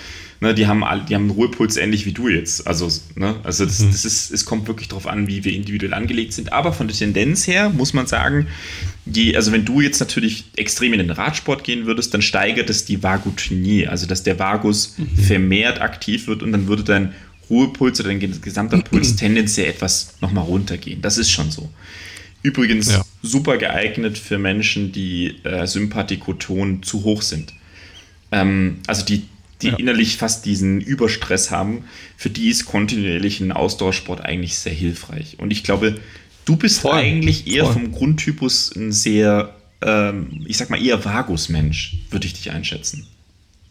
ne, die haben die haben einen Ruhepuls ähnlich wie du jetzt. Also, ne, also das, mhm. das ist, es kommt wirklich darauf an, wie wir individuell angelegt sind. Aber von der Tendenz her muss man sagen, die, also wenn du jetzt natürlich extrem in den Radsport gehen würdest, dann steigert es die Vagotonie, also dass der Vagus mhm. vermehrt aktiv wird und dann würde dein Ruhepuls oder dein gesamter Puls tendenziell etwas nochmal runtergehen. Das ist schon so. Übrigens ja. super geeignet für Menschen, die äh, Sympathikoton zu hoch sind. Ähm, also die, die ja. innerlich fast diesen Überstress haben, für die ist kontinuierlich ein Ausdauersport eigentlich sehr hilfreich. Und ich glaube, du bist voll, eigentlich eher voll. vom Grundtypus ein sehr, ähm, ich sag mal, eher Vagus-Mensch, würde ich dich einschätzen.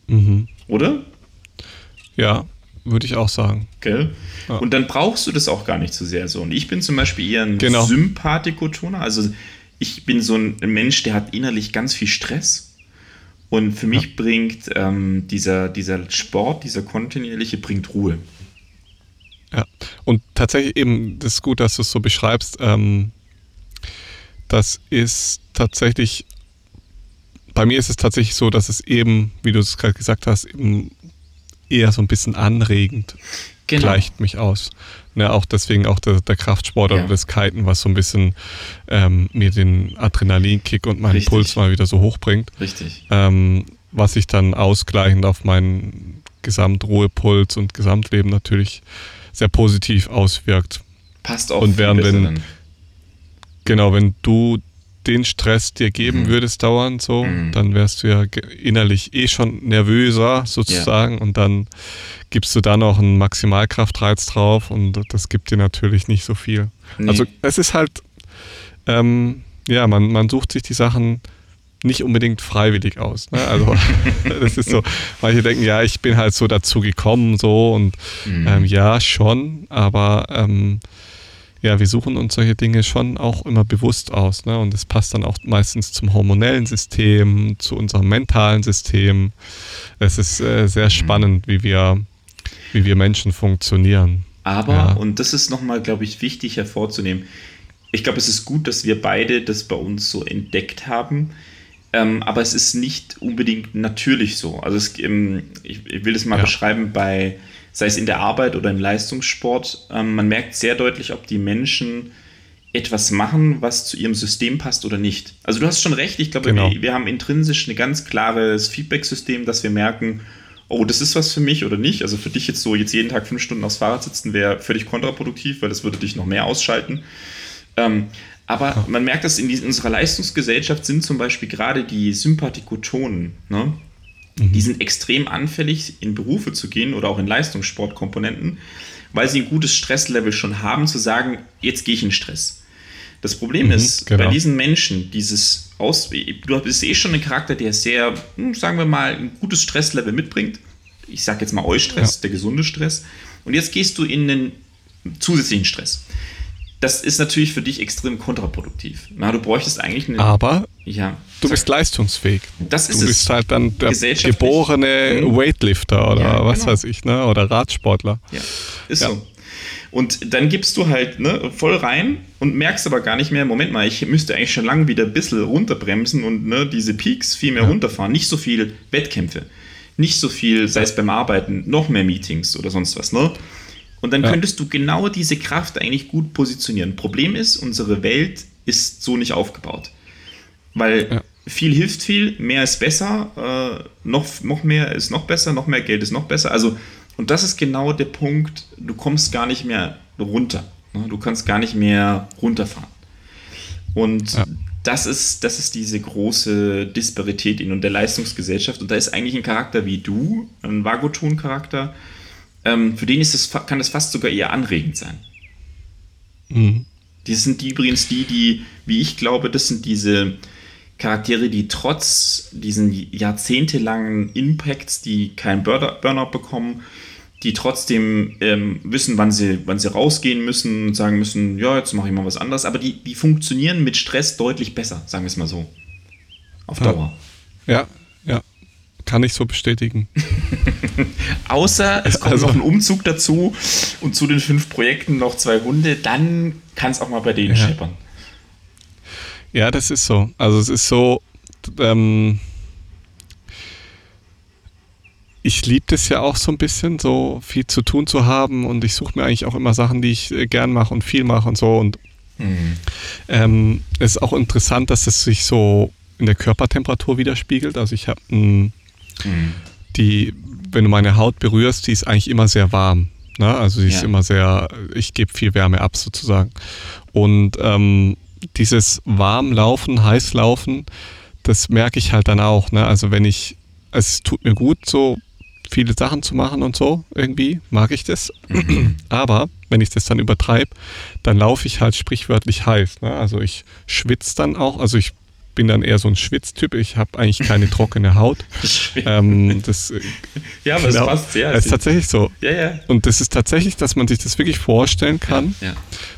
Mhm. Oder? Ja, würde ich auch sagen. Gell? Ja. Und dann brauchst du das auch gar nicht so sehr so. Und ich bin zum Beispiel eher ein genau. Sympathikotoner. Also ich bin so ein Mensch, der hat innerlich ganz viel Stress. Und für mich ja. bringt ähm, dieser, dieser Sport, dieser kontinuierliche, bringt Ruhe. Ja, und tatsächlich eben, das ist gut, dass du es so beschreibst. Ähm, das ist tatsächlich, bei mir ist es tatsächlich so, dass es eben, wie du es gerade gesagt hast, eben eher so ein bisschen anregend. Genau. Gleicht mich aus. Ne, auch deswegen auch der, der Kraftsport ja. oder das Kiten, was so ein bisschen ähm, mir den Adrenalinkick und meinen Richtig. Puls mal wieder so hochbringt. Richtig. Ähm, was sich dann ausgleichend auf meinen Gesamtruhepuls und Gesamtleben natürlich sehr positiv auswirkt. Passt auch. Und während wenn, genau, wenn du den Stress dir geben mhm. würdest dauernd so, mhm. dann wärst du ja innerlich eh schon nervöser sozusagen ja. und dann gibst du da noch einen Maximalkraftreiz drauf und das gibt dir natürlich nicht so viel. Nee. Also es ist halt, ähm, ja, man, man sucht sich die Sachen nicht unbedingt freiwillig aus. Ne? Also das ist so, manche denken, ja, ich bin halt so dazu gekommen so und mhm. ähm, ja, schon, aber ähm, ja, wir suchen uns solche Dinge schon auch immer bewusst aus. Ne? Und es passt dann auch meistens zum hormonellen System, zu unserem mentalen System. Es ist äh, sehr mhm. spannend, wie wir, wie wir Menschen funktionieren. Aber, ja. und das ist nochmal, glaube ich, wichtig hervorzunehmen, ich glaube, es ist gut, dass wir beide das bei uns so entdeckt haben. Ähm, aber es ist nicht unbedingt natürlich so. Also es, ähm, ich, ich, will das mal ja. beschreiben bei sei es in der Arbeit oder im Leistungssport, ähm, man merkt sehr deutlich, ob die Menschen etwas machen, was zu ihrem System passt oder nicht. Also du hast schon recht, ich glaube, genau. wir, wir, haben intrinsisch ein ganz klares Feedback-System, dass wir merken, oh, das ist was für mich oder nicht. Also für dich jetzt so, jetzt jeden Tag fünf Stunden aufs Fahrrad sitzen, wäre völlig kontraproduktiv, weil das würde dich noch mehr ausschalten. Ähm, aber man merkt, dass in, die, in, unserer Leistungsgesellschaft sind zum Beispiel gerade die Sympathikotonen, ne? Mhm. Die sind extrem anfällig, in Berufe zu gehen oder auch in Leistungssportkomponenten, weil sie ein gutes Stresslevel schon haben, zu sagen, jetzt gehe ich in Stress. Das Problem mhm, ist, genau. bei diesen Menschen, dieses Aus, du bist eh schon ein Charakter, der sehr, hm, sagen wir mal, ein gutes Stresslevel mitbringt. Ich sage jetzt mal Eustress, ja. der gesunde Stress. Und jetzt gehst du in einen zusätzlichen Stress das ist natürlich für dich extrem kontraproduktiv. Na, du bräuchtest eigentlich eine. Aber ja, du sag, bist leistungsfähig. Das ist du bist es. halt dann der geborene mhm. Weightlifter oder ja, was genau. weiß ich, ne? Oder Radsportler. Ja, ist ja. so. Und dann gibst du halt ne, voll rein und merkst aber gar nicht mehr, Moment mal, ich müsste eigentlich schon lange wieder ein bisschen runterbremsen und ne, diese Peaks viel mehr ja. runterfahren. Nicht so viel Wettkämpfe, nicht so viel, sei es beim Arbeiten, noch mehr Meetings oder sonst was. Ne? Und dann ja. könntest du genau diese Kraft eigentlich gut positionieren. Problem ist, unsere Welt ist so nicht aufgebaut. Weil ja. viel hilft viel, mehr ist besser, äh, noch, noch mehr ist noch besser, noch mehr Geld ist noch besser. Also, und das ist genau der Punkt, du kommst gar nicht mehr runter. Ne? Du kannst gar nicht mehr runterfahren. Und ja. das, ist, das ist diese große Disparität in der Leistungsgesellschaft. Und da ist eigentlich ein Charakter wie du, ein Vagoton-Charakter, ähm, für den ist es, kann das fast sogar eher anregend sein. Mhm. Das sind die übrigens die, die, wie ich glaube, das sind diese Charaktere, die trotz diesen jahrzehntelangen Impacts, die keinen Burnout bekommen, die trotzdem ähm, wissen, wann sie, wann sie rausgehen müssen und sagen müssen, ja, jetzt mache ich mal was anderes, aber die, die funktionieren mit Stress deutlich besser, sagen wir es mal so. Auf Dauer. Ja. Kann ich so bestätigen. Außer es kommt also, noch ein Umzug dazu und zu den fünf Projekten noch zwei Hunde, dann kann es auch mal bei denen ja. scheppern. Ja, das ist so. Also es ist so, ähm, ich liebe das ja auch so ein bisschen, so viel zu tun zu haben und ich suche mir eigentlich auch immer Sachen, die ich äh, gern mache und viel mache und so und mhm. ähm, es ist auch interessant, dass es sich so in der Körpertemperatur widerspiegelt. Also ich habe ein Mhm. Die, wenn du meine Haut berührst, die ist eigentlich immer sehr warm. Ne? Also sie ist ja. immer sehr, ich gebe viel Wärme ab sozusagen. Und ähm, dieses Warmlaufen, Heißlaufen, das merke ich halt dann auch. Ne? Also wenn ich, es tut mir gut, so viele Sachen zu machen und so, irgendwie mag ich das. Mhm. Aber wenn ich das dann übertreibe, dann laufe ich halt sprichwörtlich heiß. Ne? Also ich schwitze dann auch, also ich bin dann eher so ein Schwitztyp. Ich habe eigentlich keine trockene Haut. ähm, das, ja, aber genau, das passt sehr. Das ist tatsächlich so. Ja, ja. Und das ist tatsächlich, dass man sich das wirklich vorstellen kann, ja, ja.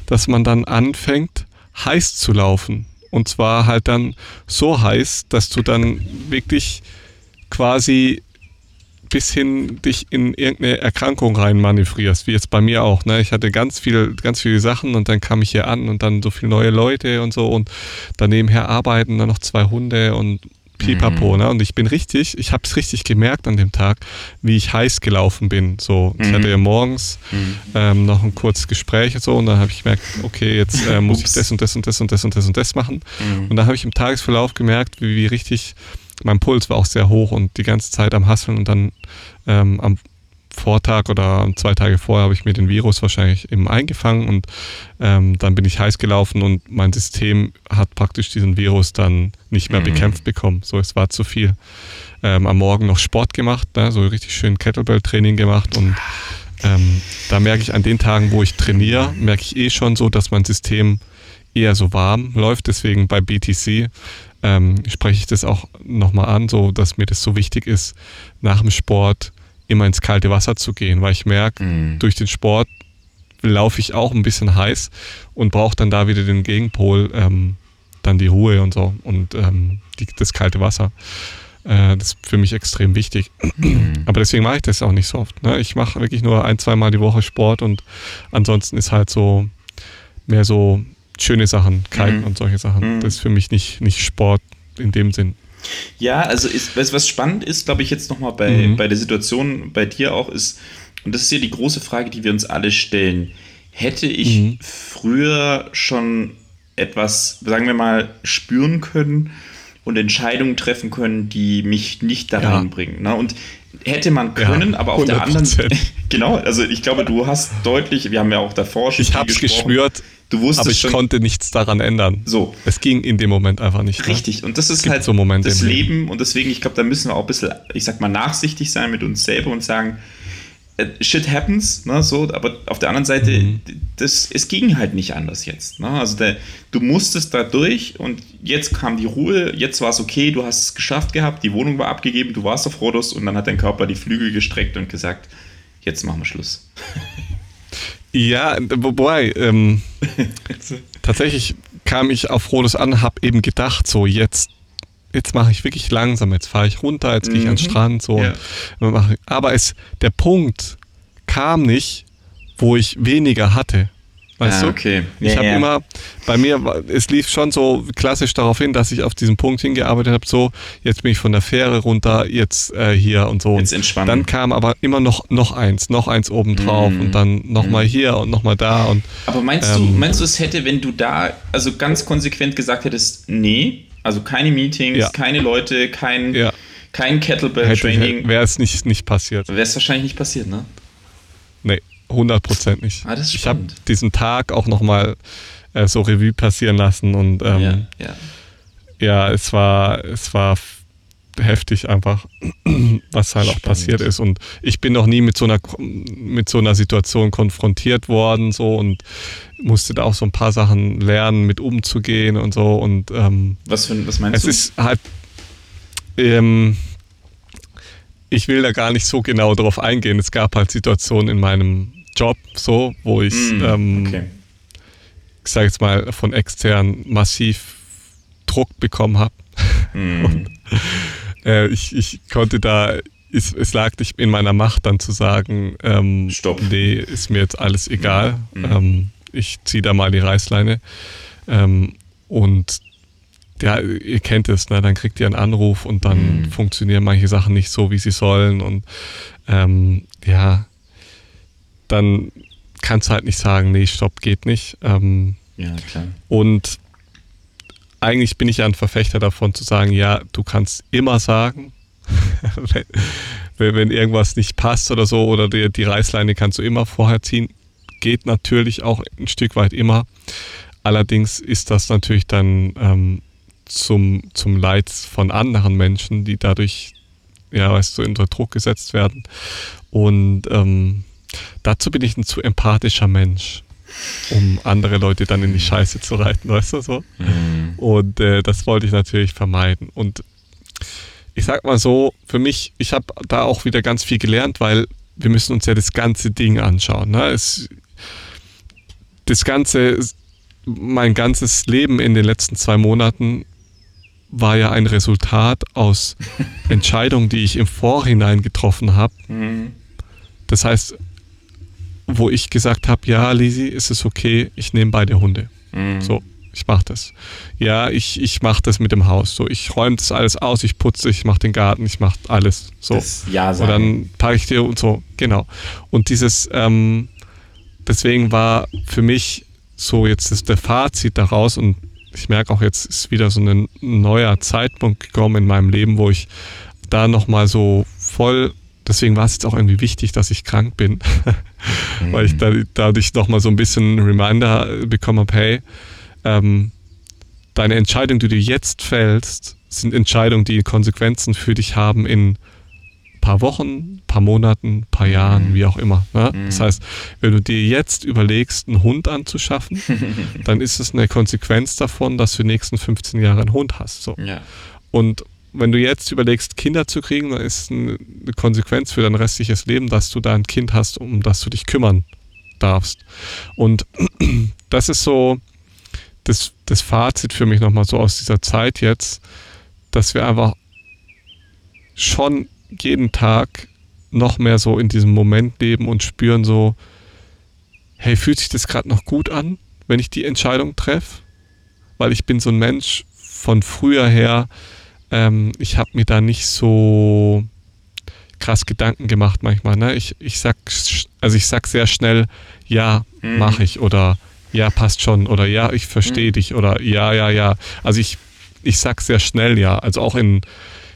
dass man dann anfängt, heiß zu laufen. Und zwar halt dann so heiß, dass du dann wirklich quasi bis hin dich in irgendeine Erkrankung rein manövrierst, wie jetzt bei mir auch. Ne? Ich hatte ganz viel, ganz viele Sachen und dann kam ich hier an und dann so viele neue Leute und so und daneben her arbeiten dann noch zwei Hunde und pipapo, mhm. ne? Und ich bin richtig, ich habe es richtig gemerkt an dem Tag, wie ich heiß gelaufen bin. So, ich hatte ja mhm. morgens mhm. ähm, noch ein kurzes Gespräch und so und dann habe ich gemerkt, okay, jetzt äh, muss ich das und das und das und das und das und das machen. Und dann habe ich im Tagesverlauf gemerkt, wie, wie richtig mein Puls war auch sehr hoch und die ganze Zeit am Hasseln und dann ähm, am Vortag oder zwei Tage vorher habe ich mir den Virus wahrscheinlich eben eingefangen und ähm, dann bin ich heiß gelaufen und mein System hat praktisch diesen Virus dann nicht mehr mhm. bekämpft bekommen. So, es war zu viel. Ähm, am Morgen noch Sport gemacht, ne, so richtig schön Kettlebell-Training gemacht und ähm, da merke ich an den Tagen, wo ich trainiere, merke ich eh schon so, dass mein System eher so warm läuft. Deswegen bei BTC ähm, spreche ich das auch nochmal an, so dass mir das so wichtig ist, nach dem Sport immer ins kalte Wasser zu gehen, weil ich merke, mhm. durch den Sport laufe ich auch ein bisschen heiß und brauche dann da wieder den Gegenpol, ähm, dann die Ruhe und so und ähm, die, das kalte Wasser. Äh, das ist für mich extrem wichtig. Mhm. Aber deswegen mache ich das auch nicht so oft. Ne? Ich mache wirklich nur ein, zweimal die Woche Sport und ansonsten ist halt so mehr so schöne Sachen, Kiten mhm. und solche Sachen. Mhm. Das ist für mich nicht, nicht Sport in dem Sinn. Ja, also ist, was, was spannend ist, glaube ich, jetzt nochmal bei, mhm. bei der Situation bei dir auch ist, und das ist ja die große Frage, die wir uns alle stellen. Hätte ich mhm. früher schon etwas, sagen wir mal, spüren können und Entscheidungen treffen können, die mich nicht daran ja. bringen? Ne? Und hätte man können, ja, aber auf 100%. der anderen Seite, genau, also ich glaube, du hast deutlich, wir haben ja auch davor schon Ich habe es gespürt, Du wusstest aber ich schon, konnte nichts daran ändern. So. Es ging in dem Moment einfach nicht. Richtig. Und das ist halt so Momente das Leben. Und deswegen, ich glaube, da müssen wir auch ein bisschen, ich sag mal, nachsichtig sein mit uns selber und sagen, äh, shit happens, ne, so, aber auf der anderen Seite, mhm. das, es ging halt nicht anders jetzt. Ne? Also der, du musstest da durch und jetzt kam die Ruhe, jetzt war es okay, du hast es geschafft gehabt, die Wohnung war abgegeben, du warst auf Rhodos und dann hat dein Körper die Flügel gestreckt und gesagt, jetzt machen wir Schluss. Ja, wobei, ähm, tatsächlich kam ich auf Rhodos an, habe eben gedacht, so jetzt, jetzt mache ich wirklich langsam, jetzt fahre ich runter, jetzt mhm. gehe ich an den mhm. Strand, so. Ja. aber es, der Punkt kam nicht, wo ich weniger hatte. Weißt ah, du? Okay. Ich ja, habe ja. immer, bei mir, es lief schon so klassisch darauf hin, dass ich auf diesen Punkt hingearbeitet habe, so, jetzt bin ich von der Fähre runter, jetzt äh, hier und so. Jetzt entspannen. Dann kam aber immer noch, noch eins, noch eins obendrauf mm. und dann nochmal mm. hier und nochmal da. Und, aber meinst ähm, du, meinst du, es hätte, wenn du da also ganz konsequent gesagt hättest, nee, also keine Meetings, ja. keine Leute, kein, kein Kettlebell-Training. Wäre es nicht, nicht passiert. Wäre es wahrscheinlich nicht passiert, ne? 100% nicht. Ah, ich habe diesen Tag auch nochmal äh, so Revue passieren lassen und ähm, ja, ja. ja, es war, es war heftig einfach, was halt Spannend. auch passiert ist. Und ich bin noch nie mit so einer mit so einer Situation konfrontiert worden so und musste da auch so ein paar Sachen lernen, mit umzugehen und so. Und ähm, was für was meinst es du? Es ist halt ähm, ich will da gar nicht so genau drauf eingehen. Es gab halt Situationen in meinem Job, so, wo ich, mm, ähm, okay. ich sage jetzt mal, von extern massiv Druck bekommen habe. Mm. äh, ich, ich konnte da, es, es, lag nicht in meiner Macht, dann zu sagen, ähm, Stopp. nee, ist mir jetzt alles egal. Mm. Ähm, ich ziehe da mal die Reißleine. Ähm, und ja, ihr kennt es, ne? dann kriegt ihr einen Anruf und dann mm. funktionieren manche Sachen nicht so, wie sie sollen. Und ähm, ja, dann kannst du halt nicht sagen, nee, stopp, geht nicht. Ähm, ja, klar. Und eigentlich bin ich ja ein Verfechter davon zu sagen, ja, du kannst immer sagen, wenn, wenn, irgendwas nicht passt oder so, oder die, die Reißleine kannst du immer vorher ziehen. Geht natürlich auch ein Stück weit immer. Allerdings ist das natürlich dann ähm, zum, zum Leid von anderen Menschen, die dadurch, ja, weißt du, unter Druck gesetzt werden. Und ähm, Dazu bin ich ein zu empathischer Mensch, um andere Leute dann in die Scheiße zu reiten, weißt du so? Mhm. Und äh, das wollte ich natürlich vermeiden. Und ich sag mal so, für mich, ich habe da auch wieder ganz viel gelernt, weil wir müssen uns ja das ganze Ding anschauen. Ne? Es, das ganze, mein ganzes Leben in den letzten zwei Monaten war ja ein Resultat aus Entscheidungen, die ich im Vorhinein getroffen habe. Mhm. Das heißt, wo ich gesagt habe, ja, Lisi, ist es okay, ich nehme beide Hunde. Mhm. So. ich mache das. Ja, ich, ich mache das mit dem Haus. So, ich räume das alles aus, ich putze, ich mache den Garten, ich mache alles. So. Das ja sagen. Und dann packe ich dir und so, genau. Und dieses, ähm, deswegen war für mich so jetzt das, der Fazit daraus und ich merke auch jetzt ist wieder so ein neuer Zeitpunkt gekommen in meinem Leben, wo ich da nochmal so voll deswegen war es jetzt auch irgendwie wichtig, dass ich krank bin, weil ich da, dadurch nochmal so ein bisschen Reminder bekommen habe, hey, ähm, deine Entscheidungen, die du jetzt fällst, sind Entscheidungen, die Konsequenzen für dich haben in paar Wochen, paar Monaten, paar Jahren, mhm. wie auch immer. Ne? Mhm. Das heißt, wenn du dir jetzt überlegst, einen Hund anzuschaffen, dann ist es eine Konsequenz davon, dass du die nächsten 15 Jahre einen Hund hast. So. Ja. Und wenn du jetzt überlegst, Kinder zu kriegen, dann ist eine Konsequenz für dein restliches Leben, dass du da ein Kind hast, um das du dich kümmern darfst. Und das ist so das, das Fazit für mich nochmal so aus dieser Zeit jetzt, dass wir einfach schon jeden Tag noch mehr so in diesem Moment leben und spüren so, hey, fühlt sich das gerade noch gut an, wenn ich die Entscheidung treffe? Weil ich bin so ein Mensch von früher her, ähm, ich habe mir da nicht so krass Gedanken gemacht manchmal. Ne? Ich, ich sag, also ich sag sehr schnell, ja, mhm. mache ich oder ja, passt schon oder ja, ich verstehe mhm. dich oder ja, ja, ja. Also ich, ich sag sehr schnell ja. Also auch in,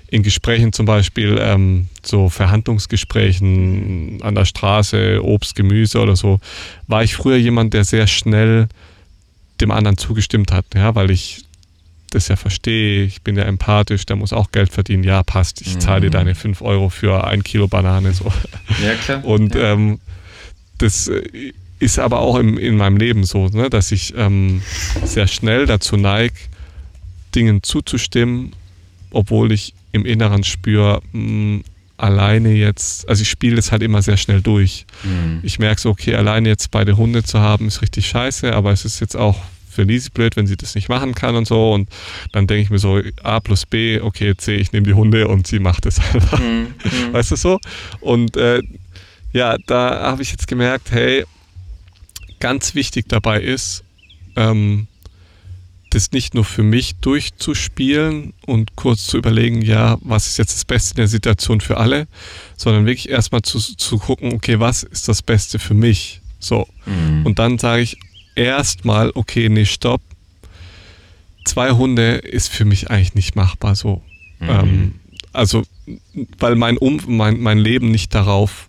in Gesprächen zum Beispiel, ähm, so Verhandlungsgesprächen an der Straße, Obst, Gemüse oder so, war ich früher jemand, der sehr schnell dem anderen zugestimmt hat, ja, weil ich das ja verstehe, ich bin ja empathisch, der muss auch Geld verdienen, ja, passt, ich zahle dir mhm. deine 5 Euro für ein Kilo Banane. So. Ja, klar. Und ja. Ähm, das äh, ist aber auch im, in meinem Leben so, ne, dass ich ähm, sehr schnell dazu neige, Dingen zuzustimmen, obwohl ich im Inneren spüre, hm, alleine jetzt, also ich spiele das halt immer sehr schnell durch. Mhm. Ich merke so, okay, alleine jetzt beide Hunde zu haben, ist richtig scheiße, aber es ist jetzt auch für Lisi blöd, wenn sie das nicht machen kann und so. Und dann denke ich mir so, A plus B, okay, C, ich nehme die Hunde und sie macht es einfach. Mhm. mhm. Weißt du so? Und äh, ja, da habe ich jetzt gemerkt, hey, ganz wichtig dabei ist, ähm, das nicht nur für mich durchzuspielen und kurz zu überlegen, ja, was ist jetzt das Beste in der Situation für alle, sondern wirklich erstmal zu, zu gucken, okay, was ist das Beste für mich? So. Mhm. Und dann sage ich erstmal, okay, nee, stopp. Zwei Hunde ist für mich eigentlich nicht machbar so. Mhm. Ähm, also, weil mein, um, mein, mein Leben nicht darauf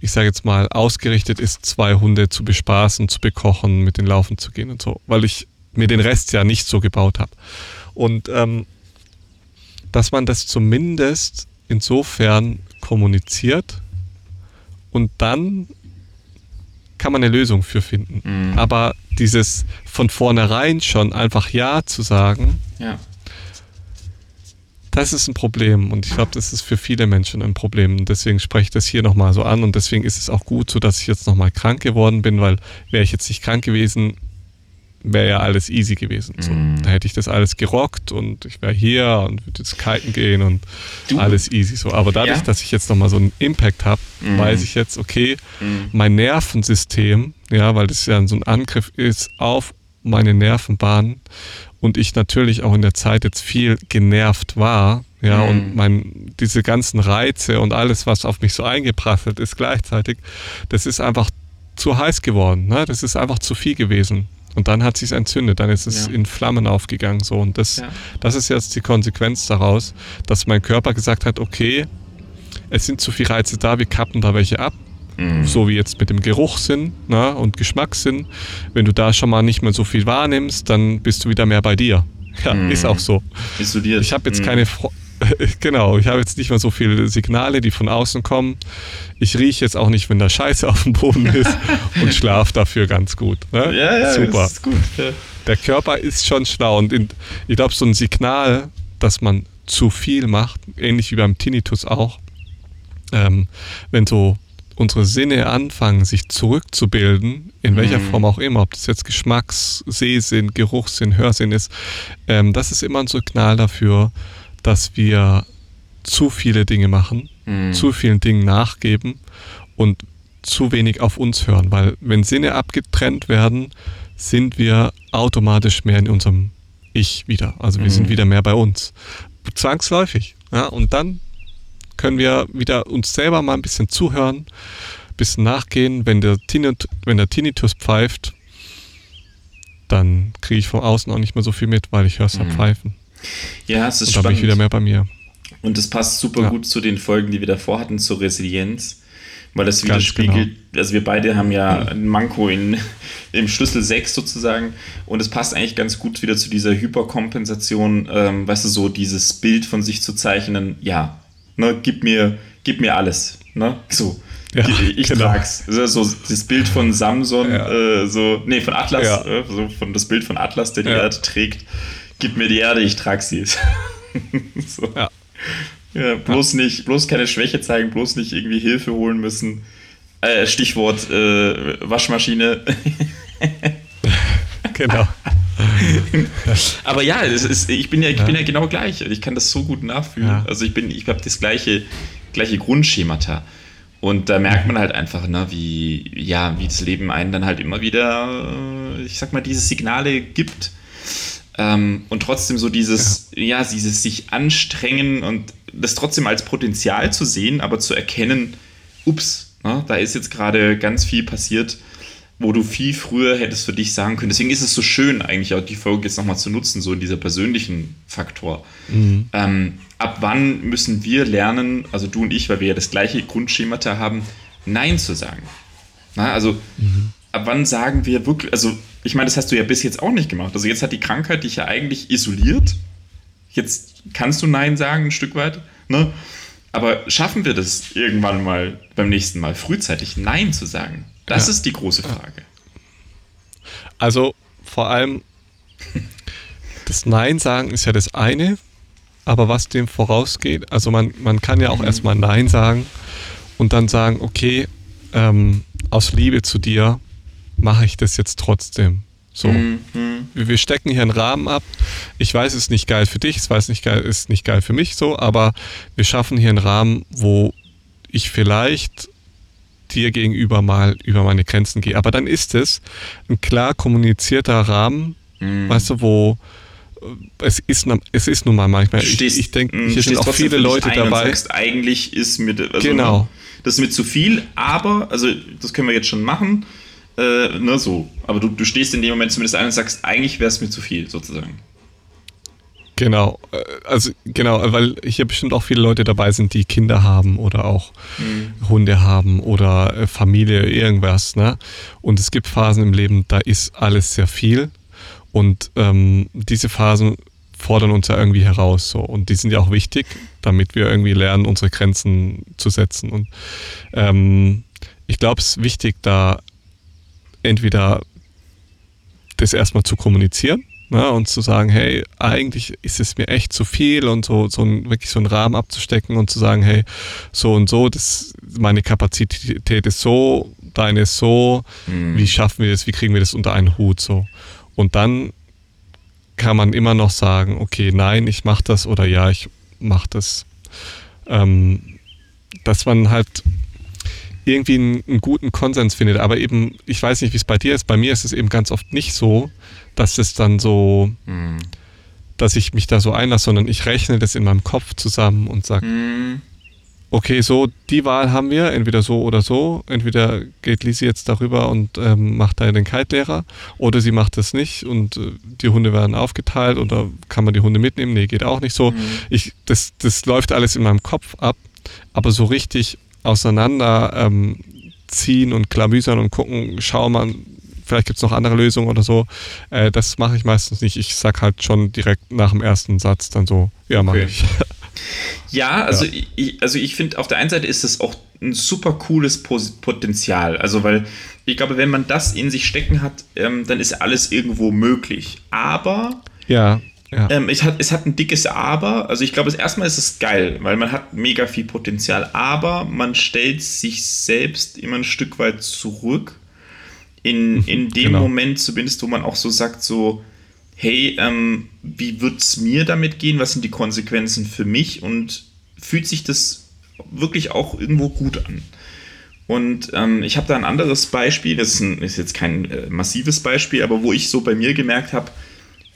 ich sage jetzt mal, ausgerichtet ist, zwei Hunde zu bespaßen, zu bekochen, mit den Laufen zu gehen und so, weil ich mir den Rest ja nicht so gebaut habe. Und ähm, dass man das zumindest insofern kommuniziert und dann kann man eine Lösung für finden. Mhm. Aber dieses von vornherein schon einfach Ja zu sagen, ja. Das ist ein Problem und ich glaube, das ist für viele Menschen ein Problem. Deswegen spreche ich das hier nochmal so an und deswegen ist es auch gut so, dass ich jetzt nochmal krank geworden bin, weil wäre ich jetzt nicht krank gewesen, wäre ja alles easy gewesen. So. Mm. Da hätte ich das alles gerockt und ich wäre hier und würde jetzt kiten gehen und du. alles easy so. Aber dadurch, ja. dass ich jetzt nochmal so einen Impact habe, mm. weiß ich jetzt, okay, mm. mein Nervensystem, ja, weil das ja so ein Angriff ist auf meine Nervenbahn und ich natürlich auch in der Zeit jetzt viel genervt war, ja, mhm. und mein, diese ganzen Reize und alles, was auf mich so eingeprasselt ist gleichzeitig, das ist einfach zu heiß geworden, ne? das ist einfach zu viel gewesen. Und dann hat sich entzündet, dann ist es ja. in Flammen aufgegangen, so. Und das, ja. das ist jetzt die Konsequenz daraus, dass mein Körper gesagt hat, okay, es sind zu viele Reize da, wir kappen da welche ab Mhm. So wie jetzt mit dem Geruchssinn ne, und Geschmackssinn. Wenn du da schon mal nicht mehr so viel wahrnimmst, dann bist du wieder mehr bei dir. Ja, mhm. ist auch so. Isoliert. Ich habe jetzt mhm. keine Fro genau, ich habe jetzt nicht mehr so viele Signale, die von außen kommen. Ich rieche jetzt auch nicht, wenn da Scheiße auf dem Boden ist und schlafe dafür ganz gut. Ne? Ja, ja, super. ist gut. Ja. Der Körper ist schon schlau und in, ich glaube, so ein Signal, dass man zu viel macht, ähnlich wie beim Tinnitus auch, ähm, wenn so unsere Sinne anfangen, sich zurückzubilden, in mhm. welcher Form auch immer, ob das jetzt Geschmacks-, Sehsinn, Geruchssinn, Hörsinn ist, ähm, das ist immer ein Signal dafür, dass wir zu viele Dinge machen, mhm. zu vielen Dingen nachgeben und zu wenig auf uns hören, weil wenn Sinne abgetrennt werden, sind wir automatisch mehr in unserem Ich wieder. Also wir mhm. sind wieder mehr bei uns. Zwangsläufig. Ja, und dann können wir wieder uns selber mal ein bisschen zuhören, ein bisschen nachgehen. Wenn der, Tinnitus, wenn der Tinnitus pfeift, dann kriege ich von außen auch nicht mehr so viel mit, weil ich höre es mhm. pfeifen. Ja, es ist und spannend. Da bin ich wieder mehr bei mir. Und das passt super ja. gut zu den Folgen, die wir davor hatten, zur Resilienz, weil das widerspiegelt, genau. also wir beide haben ja ein Manko in, im Schlüssel 6 sozusagen und es passt eigentlich ganz gut wieder zu dieser Hyperkompensation, ähm, weißt du, so dieses Bild von sich zu zeichnen, ja, ne, gib mir, gib mir alles, ne, so. Ja, ich genau. trag's. So das Bild von Samson, ja. äh, so, nee, von Atlas, ja. äh, so von das Bild von Atlas, der die Erde trägt. Gib mir die Erde, ich trag sie. so. Ja. Ja, bloß nicht, bloß keine Schwäche zeigen, bloß nicht irgendwie Hilfe holen müssen. Äh, Stichwort äh, Waschmaschine. genau. Aber ja, ist, ich, bin ja, ich ja. bin ja genau gleich. Ich kann das so gut nachfühlen. Ja. Also ich bin, ich habe das gleiche, gleiche Grundschemata. Und da merkt man halt einfach, ne, wie, ja, wie das Leben einen dann halt immer wieder, äh, ich sag mal, diese Signale gibt. Ähm, und trotzdem so dieses, ja. ja, dieses sich anstrengen und das trotzdem als Potenzial zu sehen, aber zu erkennen, ups, ne, da ist jetzt gerade ganz viel passiert, wo du viel früher hättest für dich sagen können. Deswegen ist es so schön, eigentlich auch die Folge jetzt nochmal zu nutzen, so in dieser persönlichen Faktor. Mhm. Ähm, ab wann müssen wir lernen, also du und ich, weil wir ja das gleiche Grundschemata haben, Nein zu sagen? Na, also mhm. ab wann sagen wir wirklich, also ich meine, das hast du ja bis jetzt auch nicht gemacht. Also jetzt hat die Krankheit dich ja eigentlich isoliert. Jetzt kannst du Nein sagen, ein Stück weit. Ne? Aber schaffen wir das irgendwann mal beim nächsten Mal frühzeitig Nein zu sagen? Das ja. ist die große Frage. Also vor allem, das Nein sagen ist ja das eine, aber was dem vorausgeht, also man, man kann ja auch mhm. erstmal Nein sagen und dann sagen, okay, ähm, aus Liebe zu dir mache ich das jetzt trotzdem. So. Mhm. Wir stecken hier einen Rahmen ab. Ich weiß, es ist nicht geil für dich, es weiß nicht geil, ist nicht geil für mich so, aber wir schaffen hier einen Rahmen, wo ich vielleicht dir gegenüber mal über meine Grenzen gehe. Aber dann ist es ein klar kommunizierter Rahmen, mhm. weißt du, wo äh, es ist, es ist nun mal manchmal, stehst, ich, ich denke, hier sind auch viele Leute dabei. Sagst, eigentlich ist mir, also, genau. das ist mir zu viel, aber, also das können wir jetzt schon machen, äh, ne, so. Aber du, du stehst in dem Moment zumindest ein und sagst, eigentlich wäre es mir zu viel, sozusagen. Genau, äh, also genau, weil hier bestimmt auch viele Leute dabei sind, die Kinder haben oder auch mhm. Hunde haben oder äh, Familie, irgendwas, ne? Und es gibt Phasen im Leben, da ist alles sehr viel und ähm, diese Phasen fordern uns ja irgendwie heraus, so und die sind ja auch wichtig, damit wir irgendwie lernen, unsere Grenzen zu setzen und ähm, ich glaube, es ist wichtig, da entweder das erstmal zu kommunizieren Ne, und zu sagen, hey, eigentlich ist es mir echt zu viel und so, so ein, wirklich so einen Rahmen abzustecken und zu sagen, hey, so und so, das, meine Kapazität ist so, deine ist so, mhm. wie schaffen wir das, wie kriegen wir das unter einen Hut so. Und dann kann man immer noch sagen, okay, nein, ich mach das oder ja, ich mach das. Ähm, dass man halt irgendwie einen, einen, guten Konsens findet. Aber eben, ich weiß nicht, wie es bei dir ist. Bei mir ist es eben ganz oft nicht so, dass es dann so, mhm. dass ich mich da so einlasse, sondern ich rechne das in meinem Kopf zusammen und sage, mhm. okay, so die Wahl haben wir, entweder so oder so. Entweder geht Lisi jetzt darüber und ähm, macht da den Kite-Lehrer oder sie macht das nicht und äh, die Hunde werden aufgeteilt oder kann man die Hunde mitnehmen? Nee, geht auch nicht so. Mhm. Ich, das, das läuft alles in meinem Kopf ab, aber so richtig auseinander ähm, ziehen und klamüsern und gucken, schau mal, vielleicht gibt es noch andere Lösungen oder so. Äh, das mache ich meistens nicht. Ich sag halt schon direkt nach dem ersten Satz dann so, ja, mache okay. ich. Ja, also ja. ich, also ich finde, auf der einen Seite ist es auch ein super cooles Potenzial. Also, weil ich glaube, wenn man das in sich stecken hat, ähm, dann ist alles irgendwo möglich. Aber ja. Ja. Ähm, es, hat, es hat ein dickes Aber. Also ich glaube, erstmal ist es geil, weil man hat mega viel Potenzial. Aber man stellt sich selbst immer ein Stück weit zurück. In, mhm, in dem genau. Moment zumindest, wo man auch so sagt, so, hey, ähm, wie wird es mir damit gehen? Was sind die Konsequenzen für mich? Und fühlt sich das wirklich auch irgendwo gut an? Und ähm, ich habe da ein anderes Beispiel, das ist, ein, ist jetzt kein äh, massives Beispiel, aber wo ich so bei mir gemerkt habe,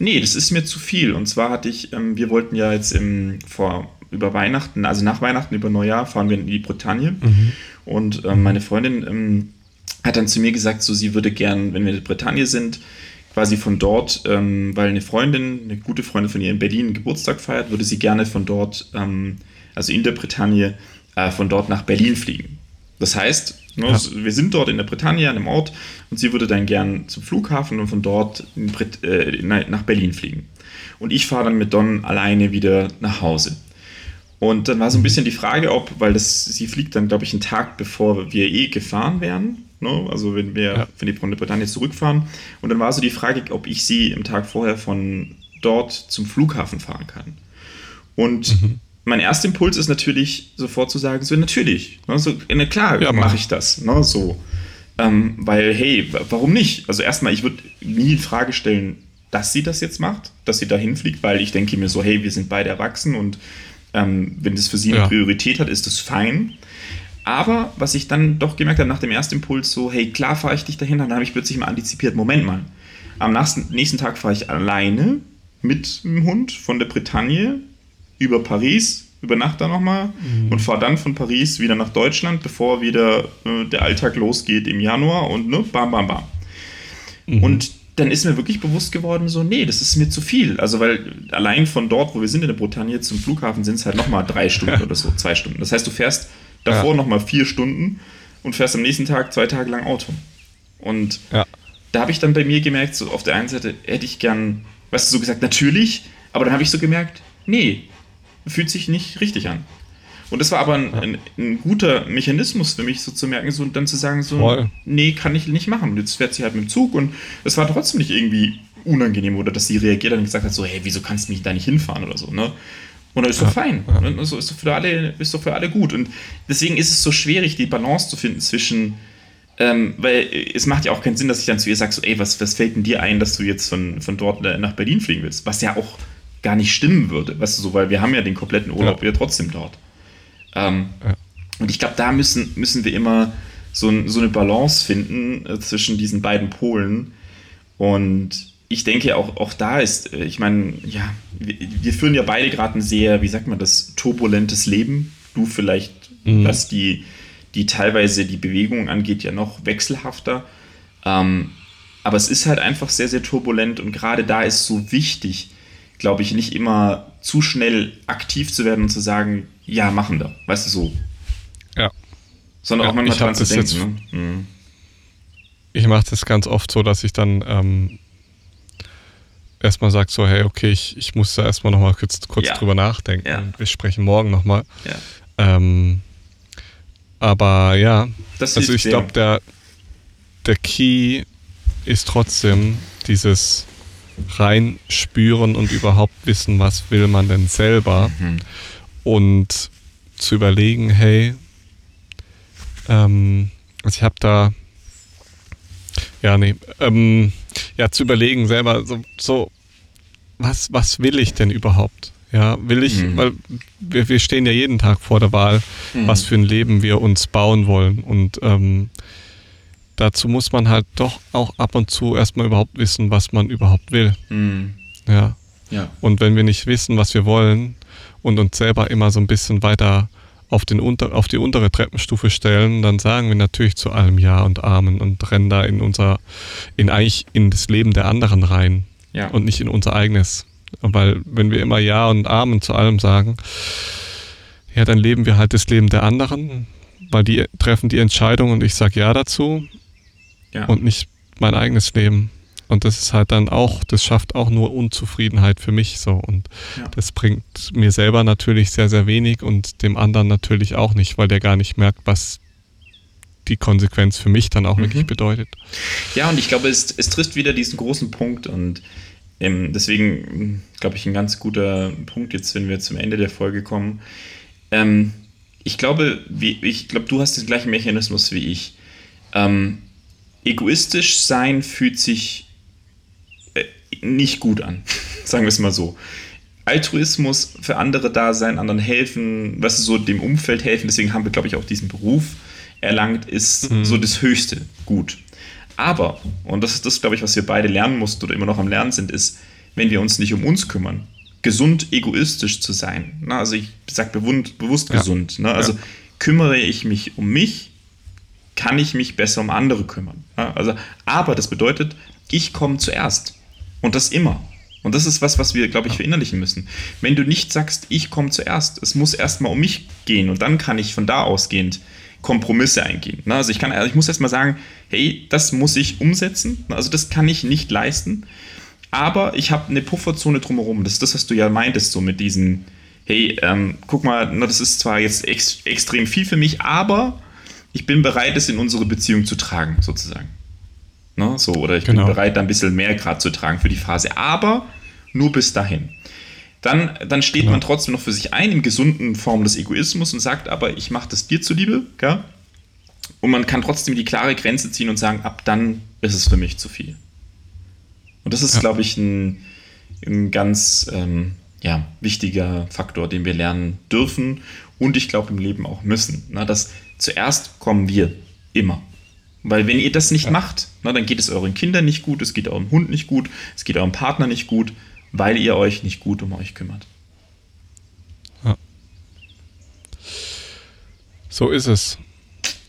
nee, das ist mir zu viel. Und zwar hatte ich, ähm, wir wollten ja jetzt im, vor, über Weihnachten, also nach Weihnachten, über Neujahr, fahren wir in die Bretagne. Mhm. Und ähm, meine Freundin ähm, hat dann zu mir gesagt, so sie würde gern, wenn wir in der Bretagne sind, quasi von dort, ähm, weil eine Freundin, eine gute Freundin von ihr in Berlin Geburtstag feiert, würde sie gerne von dort, ähm, also in der Bretagne, äh, von dort nach Berlin fliegen. Das heißt, ne, ja. wir sind dort in der Bretagne, an einem Ort, und sie würde dann gern zum Flughafen und von dort äh, nach Berlin fliegen. Und ich fahre dann mit Don alleine wieder nach Hause. Und dann war so ein bisschen die Frage, ob, weil das, sie fliegt dann, glaube ich, einen Tag bevor wir eh gefahren wären, ne? also wenn wir ja. von der Bretagne zurückfahren. Und dann war so die Frage, ob ich sie im Tag vorher von dort zum Flughafen fahren kann. Und mhm mein erster Impuls ist natürlich sofort zu sagen, so natürlich, ne, so, na klar ja, mache ich das, ne, so. Ähm, weil, hey, warum nicht? Also erstmal, ich würde nie in Frage stellen, dass sie das jetzt macht, dass sie da hinfliegt, weil ich denke mir so, hey, wir sind beide erwachsen und ähm, wenn das für sie eine ja. Priorität hat, ist das fein. Aber was ich dann doch gemerkt habe nach dem ersten Impuls, so, hey, klar fahre ich dich dahin, dann habe ich plötzlich mal antizipiert, Moment mal, am nächsten, nächsten Tag fahre ich alleine mit dem Hund von der Bretagne über Paris, über Nacht da nochmal mhm. und fahre dann von Paris wieder nach Deutschland, bevor wieder äh, der Alltag losgeht im Januar und ne, bam, bam, bam. Mhm. Und dann ist mir wirklich bewusst geworden, so, nee, das ist mir zu viel. Also, weil allein von dort, wo wir sind in der Bretagne, zum Flughafen sind es halt nochmal drei Stunden oder so, zwei Stunden. Das heißt, du fährst davor ja. nochmal vier Stunden und fährst am nächsten Tag zwei Tage lang Auto. Und ja. da habe ich dann bei mir gemerkt, so auf der einen Seite hätte ich gern, weißt du, so gesagt, natürlich, aber dann habe ich so gemerkt, nee, fühlt sich nicht richtig an. Und das war aber ein, ein, ein, guter Mechanismus für mich, so zu merken, so und dann zu sagen, so, Voll. nee, kann ich nicht machen. Jetzt fährt sie halt mit dem Zug und es war trotzdem nicht irgendwie unangenehm oder dass sie reagiert und gesagt hat, so, hey, wieso kannst du mich da nicht hinfahren oder so, ne? Und dann ist doch ja, fein. Ja. Ne? Also ist doch für alle, ist doch für alle gut. Und deswegen ist es so schwierig, die Balance zu finden zwischen, ähm, weil es macht ja auch keinen Sinn, dass ich dann zu ihr sage, so, ey, was, was fällt denn dir ein, dass du jetzt von, von dort nach Berlin fliegen willst? Was ja auch gar nicht stimmen würde, weißt du so, weil wir haben ja den kompletten Urlaub ja. wieder trotzdem dort. Ähm, ja. Und ich glaube, da müssen, müssen wir immer so, so eine Balance finden äh, zwischen diesen beiden Polen. Und ich denke, auch, auch da ist, äh, ich meine, ja, wir, wir, führen ja beide gerade ein sehr, wie sagt man das, turbulentes Leben. Du vielleicht, mhm. was die, die teilweise die Bewegung angeht, ja noch wechselhafter. Ähm, aber es ist halt einfach sehr, sehr turbulent und gerade da ist so wichtig, glaube ich, nicht immer zu schnell aktiv zu werden und zu sagen, ja, machen wir. Weißt du so? Ja. Sondern ja, auch manchmal dran zu denken. Jetzt, ne? mhm. Ich mache das ganz oft so, dass ich dann ähm, erstmal sage, so, hey, okay, ich, ich muss da erstmal nochmal kurz, kurz ja. drüber nachdenken. Ja. Wir sprechen morgen nochmal. Ja. Ähm, aber ja, das also ich glaube, der, der Key ist trotzdem dieses reinspüren und überhaupt wissen, was will man denn selber. Mhm. Und zu überlegen, hey, ähm, also ich habe da, ja, nee, ähm, ja, zu überlegen selber, so, so, was, was will ich denn überhaupt? Ja, will ich, mhm. weil wir, wir stehen ja jeden Tag vor der Wahl, mhm. was für ein Leben wir uns bauen wollen. Und ähm, dazu muss man halt doch auch ab und zu erstmal überhaupt wissen, was man überhaupt will. Mhm. Ja. ja. Und wenn wir nicht wissen, was wir wollen und uns selber immer so ein bisschen weiter auf, den unter, auf die untere Treppenstufe stellen, dann sagen wir natürlich zu allem Ja und Amen und rennen da in unser, in eigentlich in das Leben der anderen rein ja. und nicht in unser eigenes. Weil wenn wir immer Ja und Amen zu allem sagen, ja, dann leben wir halt das Leben der anderen, weil die treffen die Entscheidung und ich sage Ja dazu ja. und nicht mein eigenes Leben. Und das ist halt dann auch, das schafft auch nur Unzufriedenheit für mich so. Und ja. das bringt mir selber natürlich sehr, sehr wenig und dem anderen natürlich auch nicht, weil der gar nicht merkt, was die Konsequenz für mich dann auch mhm. wirklich bedeutet. Ja, und ich glaube, es, es trifft wieder diesen großen Punkt und ähm, deswegen, glaube ich, ein ganz guter Punkt jetzt, wenn wir zum Ende der Folge kommen. Ähm, ich glaube, wie, ich glaube, du hast den gleichen Mechanismus wie ich. Ähm, egoistisch sein fühlt sich äh, nicht gut an, sagen wir es mal so. Altruismus für andere da sein, anderen helfen, was so dem Umfeld helfen, deswegen haben wir, glaube ich, auch diesen Beruf. erlangt, ist mhm. so das höchste Gut. Aber, und das ist das, glaube ich, was wir beide lernen mussten oder immer noch am Lernen sind, ist, wenn wir uns nicht um uns kümmern, gesund egoistisch zu sein. Na, also ich sage bewusst, bewusst ja. gesund. Ne? Also ja. kümmere ich mich um mich, kann ich mich besser um andere kümmern. Also, aber das bedeutet, ich komme zuerst. Und das immer. Und das ist was, was wir, glaube ich, verinnerlichen müssen. Wenn du nicht sagst, ich komme zuerst, es muss erstmal um mich gehen und dann kann ich von da ausgehend Kompromisse eingehen. Also ich kann, also ich muss erstmal sagen, hey, das muss ich umsetzen. Also das kann ich nicht leisten. Aber ich habe eine Pufferzone drumherum. Das ist das, was du ja meintest, so mit diesen, hey, ähm, guck mal, na, das ist zwar jetzt ex extrem viel für mich, aber ich bin bereit, es in unsere Beziehung zu tragen, sozusagen. Ne? So, oder ich genau. bin bereit, da ein bisschen mehr Grad zu tragen für die Phase, aber nur bis dahin. Dann, dann steht genau. man trotzdem noch für sich ein im gesunden Form des Egoismus und sagt aber, ich mache das dir zuliebe, gell? Und man kann trotzdem die klare Grenze ziehen und sagen, ab dann ist es für mich zu viel. Und das ist, ja. glaube ich, ein, ein ganz ähm, ja, wichtiger Faktor, den wir lernen dürfen und ich glaube im Leben auch müssen. Na, dass zuerst kommen wir immer. Weil wenn ihr das nicht ja. macht, na, dann geht es euren Kindern nicht gut, es geht eurem Hund nicht gut, es geht eurem Partner nicht gut, weil ihr euch nicht gut um euch kümmert. Ja. So ist es.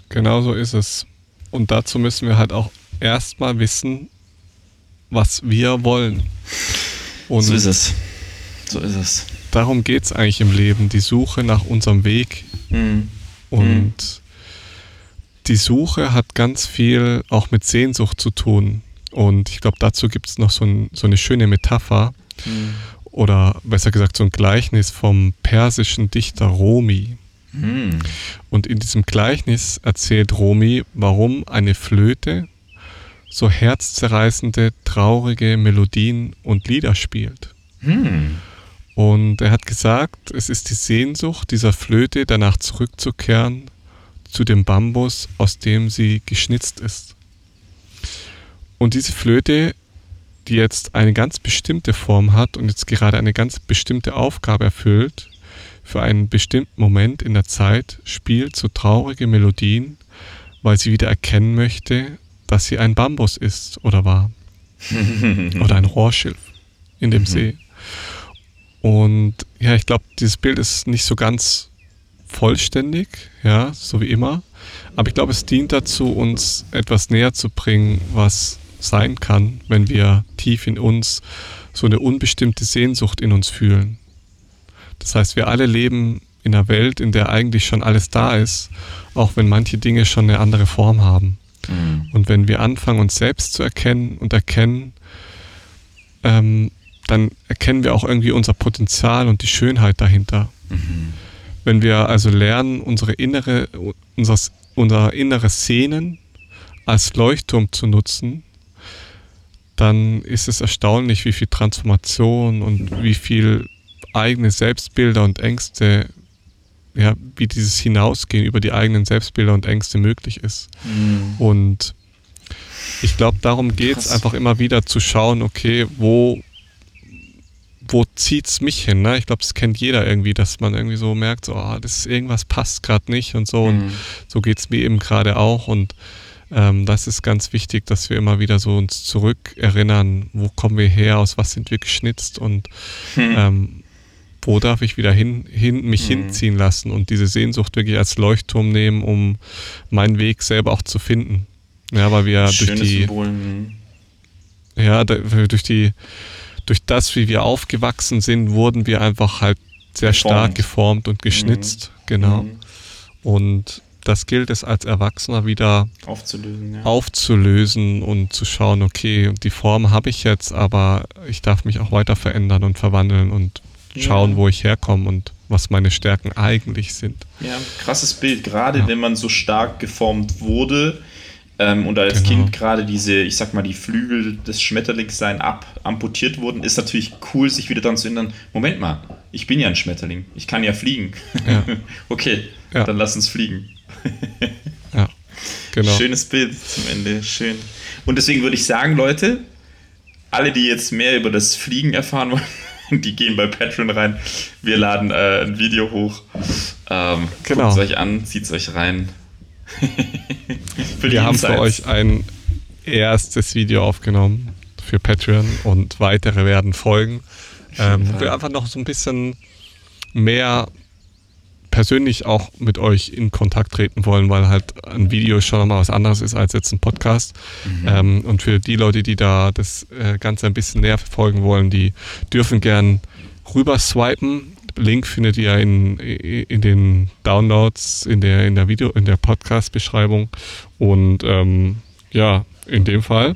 Genau so ist es. Und dazu müssen wir halt auch erstmal wissen, was wir wollen. Und so ist es. So ist es. Darum geht es eigentlich im Leben, die Suche nach unserem Weg. Mhm. Und mhm. Die Suche hat ganz viel auch mit Sehnsucht zu tun. Und ich glaube, dazu gibt es noch so, ein, so, eine schöne Metapher mhm. oder besser gesagt so ein Gleichnis vom persischen Dichter Romi. Mhm. Und in diesem Gleichnis erzählt Romi, warum eine Flöte so herzzerreißende, traurige Melodien und Lieder spielt. Mhm. Und er hat gesagt, es ist die Sehnsucht dieser Flöte danach zurückzukehren zu dem Bambus, aus dem sie geschnitzt ist. Und diese Flöte, die jetzt eine ganz bestimmte Form hat und jetzt gerade eine ganz bestimmte Aufgabe erfüllt, für einen bestimmten Moment in der Zeit spielt so traurige Melodien, weil sie wieder erkennen möchte, dass sie ein Bambus ist oder war. oder ein Rohrschilf in dem mhm. See. Und ja, ich glaube, dieses Bild ist nicht so ganz vollständig, ja, so wie immer. Aber ich glaube, es dient dazu, uns etwas näher zu bringen, was sein kann, wenn wir tief in uns so eine unbestimmte Sehnsucht in uns fühlen. Das heißt, wir alle leben in einer Welt, in der eigentlich schon alles da ist, auch wenn manche Dinge schon eine andere Form haben. Mhm. Und wenn wir anfangen, uns selbst zu erkennen und erkennen, ähm, dann erkennen wir auch irgendwie unser Potenzial und die Schönheit dahinter. Mhm. Wenn wir also lernen, unsere innere, unser, unser inneres Sehnen als Leuchtturm zu nutzen, dann ist es erstaunlich, wie viel Transformation und wie viel eigene Selbstbilder und Ängste, ja, wie dieses Hinausgehen über die eigenen Selbstbilder und Ängste möglich ist. Mhm. Und ich glaube, darum geht es einfach immer wieder zu schauen, okay, wo, wo zieht es mich hin? Ne? Ich glaube, das kennt jeder irgendwie, dass man irgendwie so merkt, so, oh, das irgendwas passt gerade nicht und so. Mhm. Und so geht es mir eben gerade auch. Und ähm, das ist ganz wichtig, dass wir immer wieder so uns zurückerinnern, wo kommen wir her, aus was sind wir geschnitzt und hm. ähm, wo darf ich wieder hin, hin mich hm. hinziehen lassen und diese Sehnsucht wirklich als Leuchtturm nehmen, um meinen Weg selber auch zu finden. Ja, weil wir Schönes durch die Symbol. Hm. ja durch die durch das, wie wir aufgewachsen sind, wurden wir einfach halt sehr geformt. stark geformt und geschnitzt, mhm. genau. Mhm. Und das gilt es als Erwachsener wieder aufzulösen, ja. aufzulösen und zu schauen, okay, die Form habe ich jetzt, aber ich darf mich auch weiter verändern und verwandeln und schauen, ja. wo ich herkomme und was meine Stärken eigentlich sind. Ja, krasses Bild, gerade ja. wenn man so stark geformt wurde ähm, und als genau. Kind gerade diese, ich sag mal, die Flügel des Schmetterlings sein ab amputiert wurden, ist natürlich cool, sich wieder daran zu erinnern, Moment mal, ich bin ja ein Schmetterling, ich kann ja fliegen. okay, dann lass uns fliegen. ja, genau. Schönes Bild zum Ende, schön. Und deswegen würde ich sagen, Leute, alle, die jetzt mehr über das Fliegen erfahren wollen, die gehen bei Patreon rein. Wir laden äh, ein Video hoch. Ähm, genau. Guckt es euch an, zieht es euch rein. Wir haben für euch ein erstes Video aufgenommen für Patreon und weitere werden folgen. Ähm, wo wir einfach noch so ein bisschen mehr persönlich auch mit euch in Kontakt treten wollen, weil halt ein Video schon nochmal was anderes ist als jetzt ein Podcast. Mhm. Ähm, und für die Leute, die da das äh, Ganze ein bisschen näher verfolgen wollen, die dürfen gern rüber swipen. Link findet ihr in, in den Downloads, in der, in der Video, in der Podcast-Beschreibung. Und ähm, ja, in dem Fall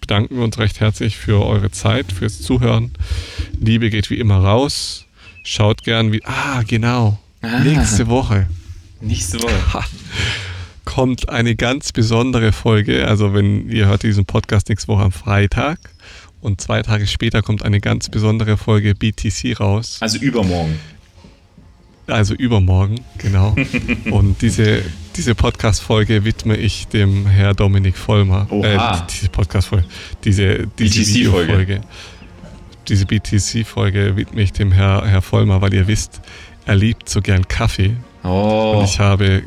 bedanken wir uns recht herzlich für eure Zeit, fürs Zuhören. Liebe geht wie immer raus. Schaut gern wie. Ah, genau. Ah, nächste Woche. Nächste Woche. kommt eine ganz besondere Folge. Also, wenn ihr hört diesen Podcast nächste Woche am Freitag und zwei Tage später kommt eine ganz besondere Folge BTC raus. Also übermorgen. Also übermorgen, genau. und diese, diese Podcast-Folge widme ich dem Herr Dominik Vollmer. Oha. Äh, diese Podcast-Folge, diese, diese BTC-Folge. Diese BTC-Folge widme ich dem Herr, Herr Vollmer, weil ihr wisst, er liebt so gern Kaffee. Oh. Und ich habe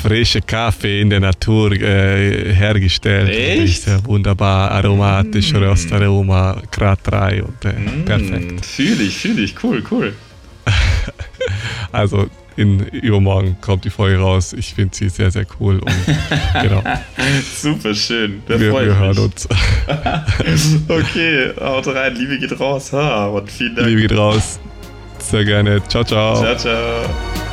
frische Kaffee in der Natur äh, hergestellt. Echt? Sehr wunderbar, aromatisch, mm. Röstaroma, Grad 3 und äh, mm. perfekt. Fühle ich, fühle ich, cool, cool. also in übermorgen kommt die Folge raus. Ich finde sie sehr, sehr cool. Und, genau. Super schön. Da wir, wir hören uns. okay, haut rein. Liebe geht raus. Ha, und vielen Dank. Liebe geht raus. Sehr gerne. Ciao, ciao. Ciao, ciao.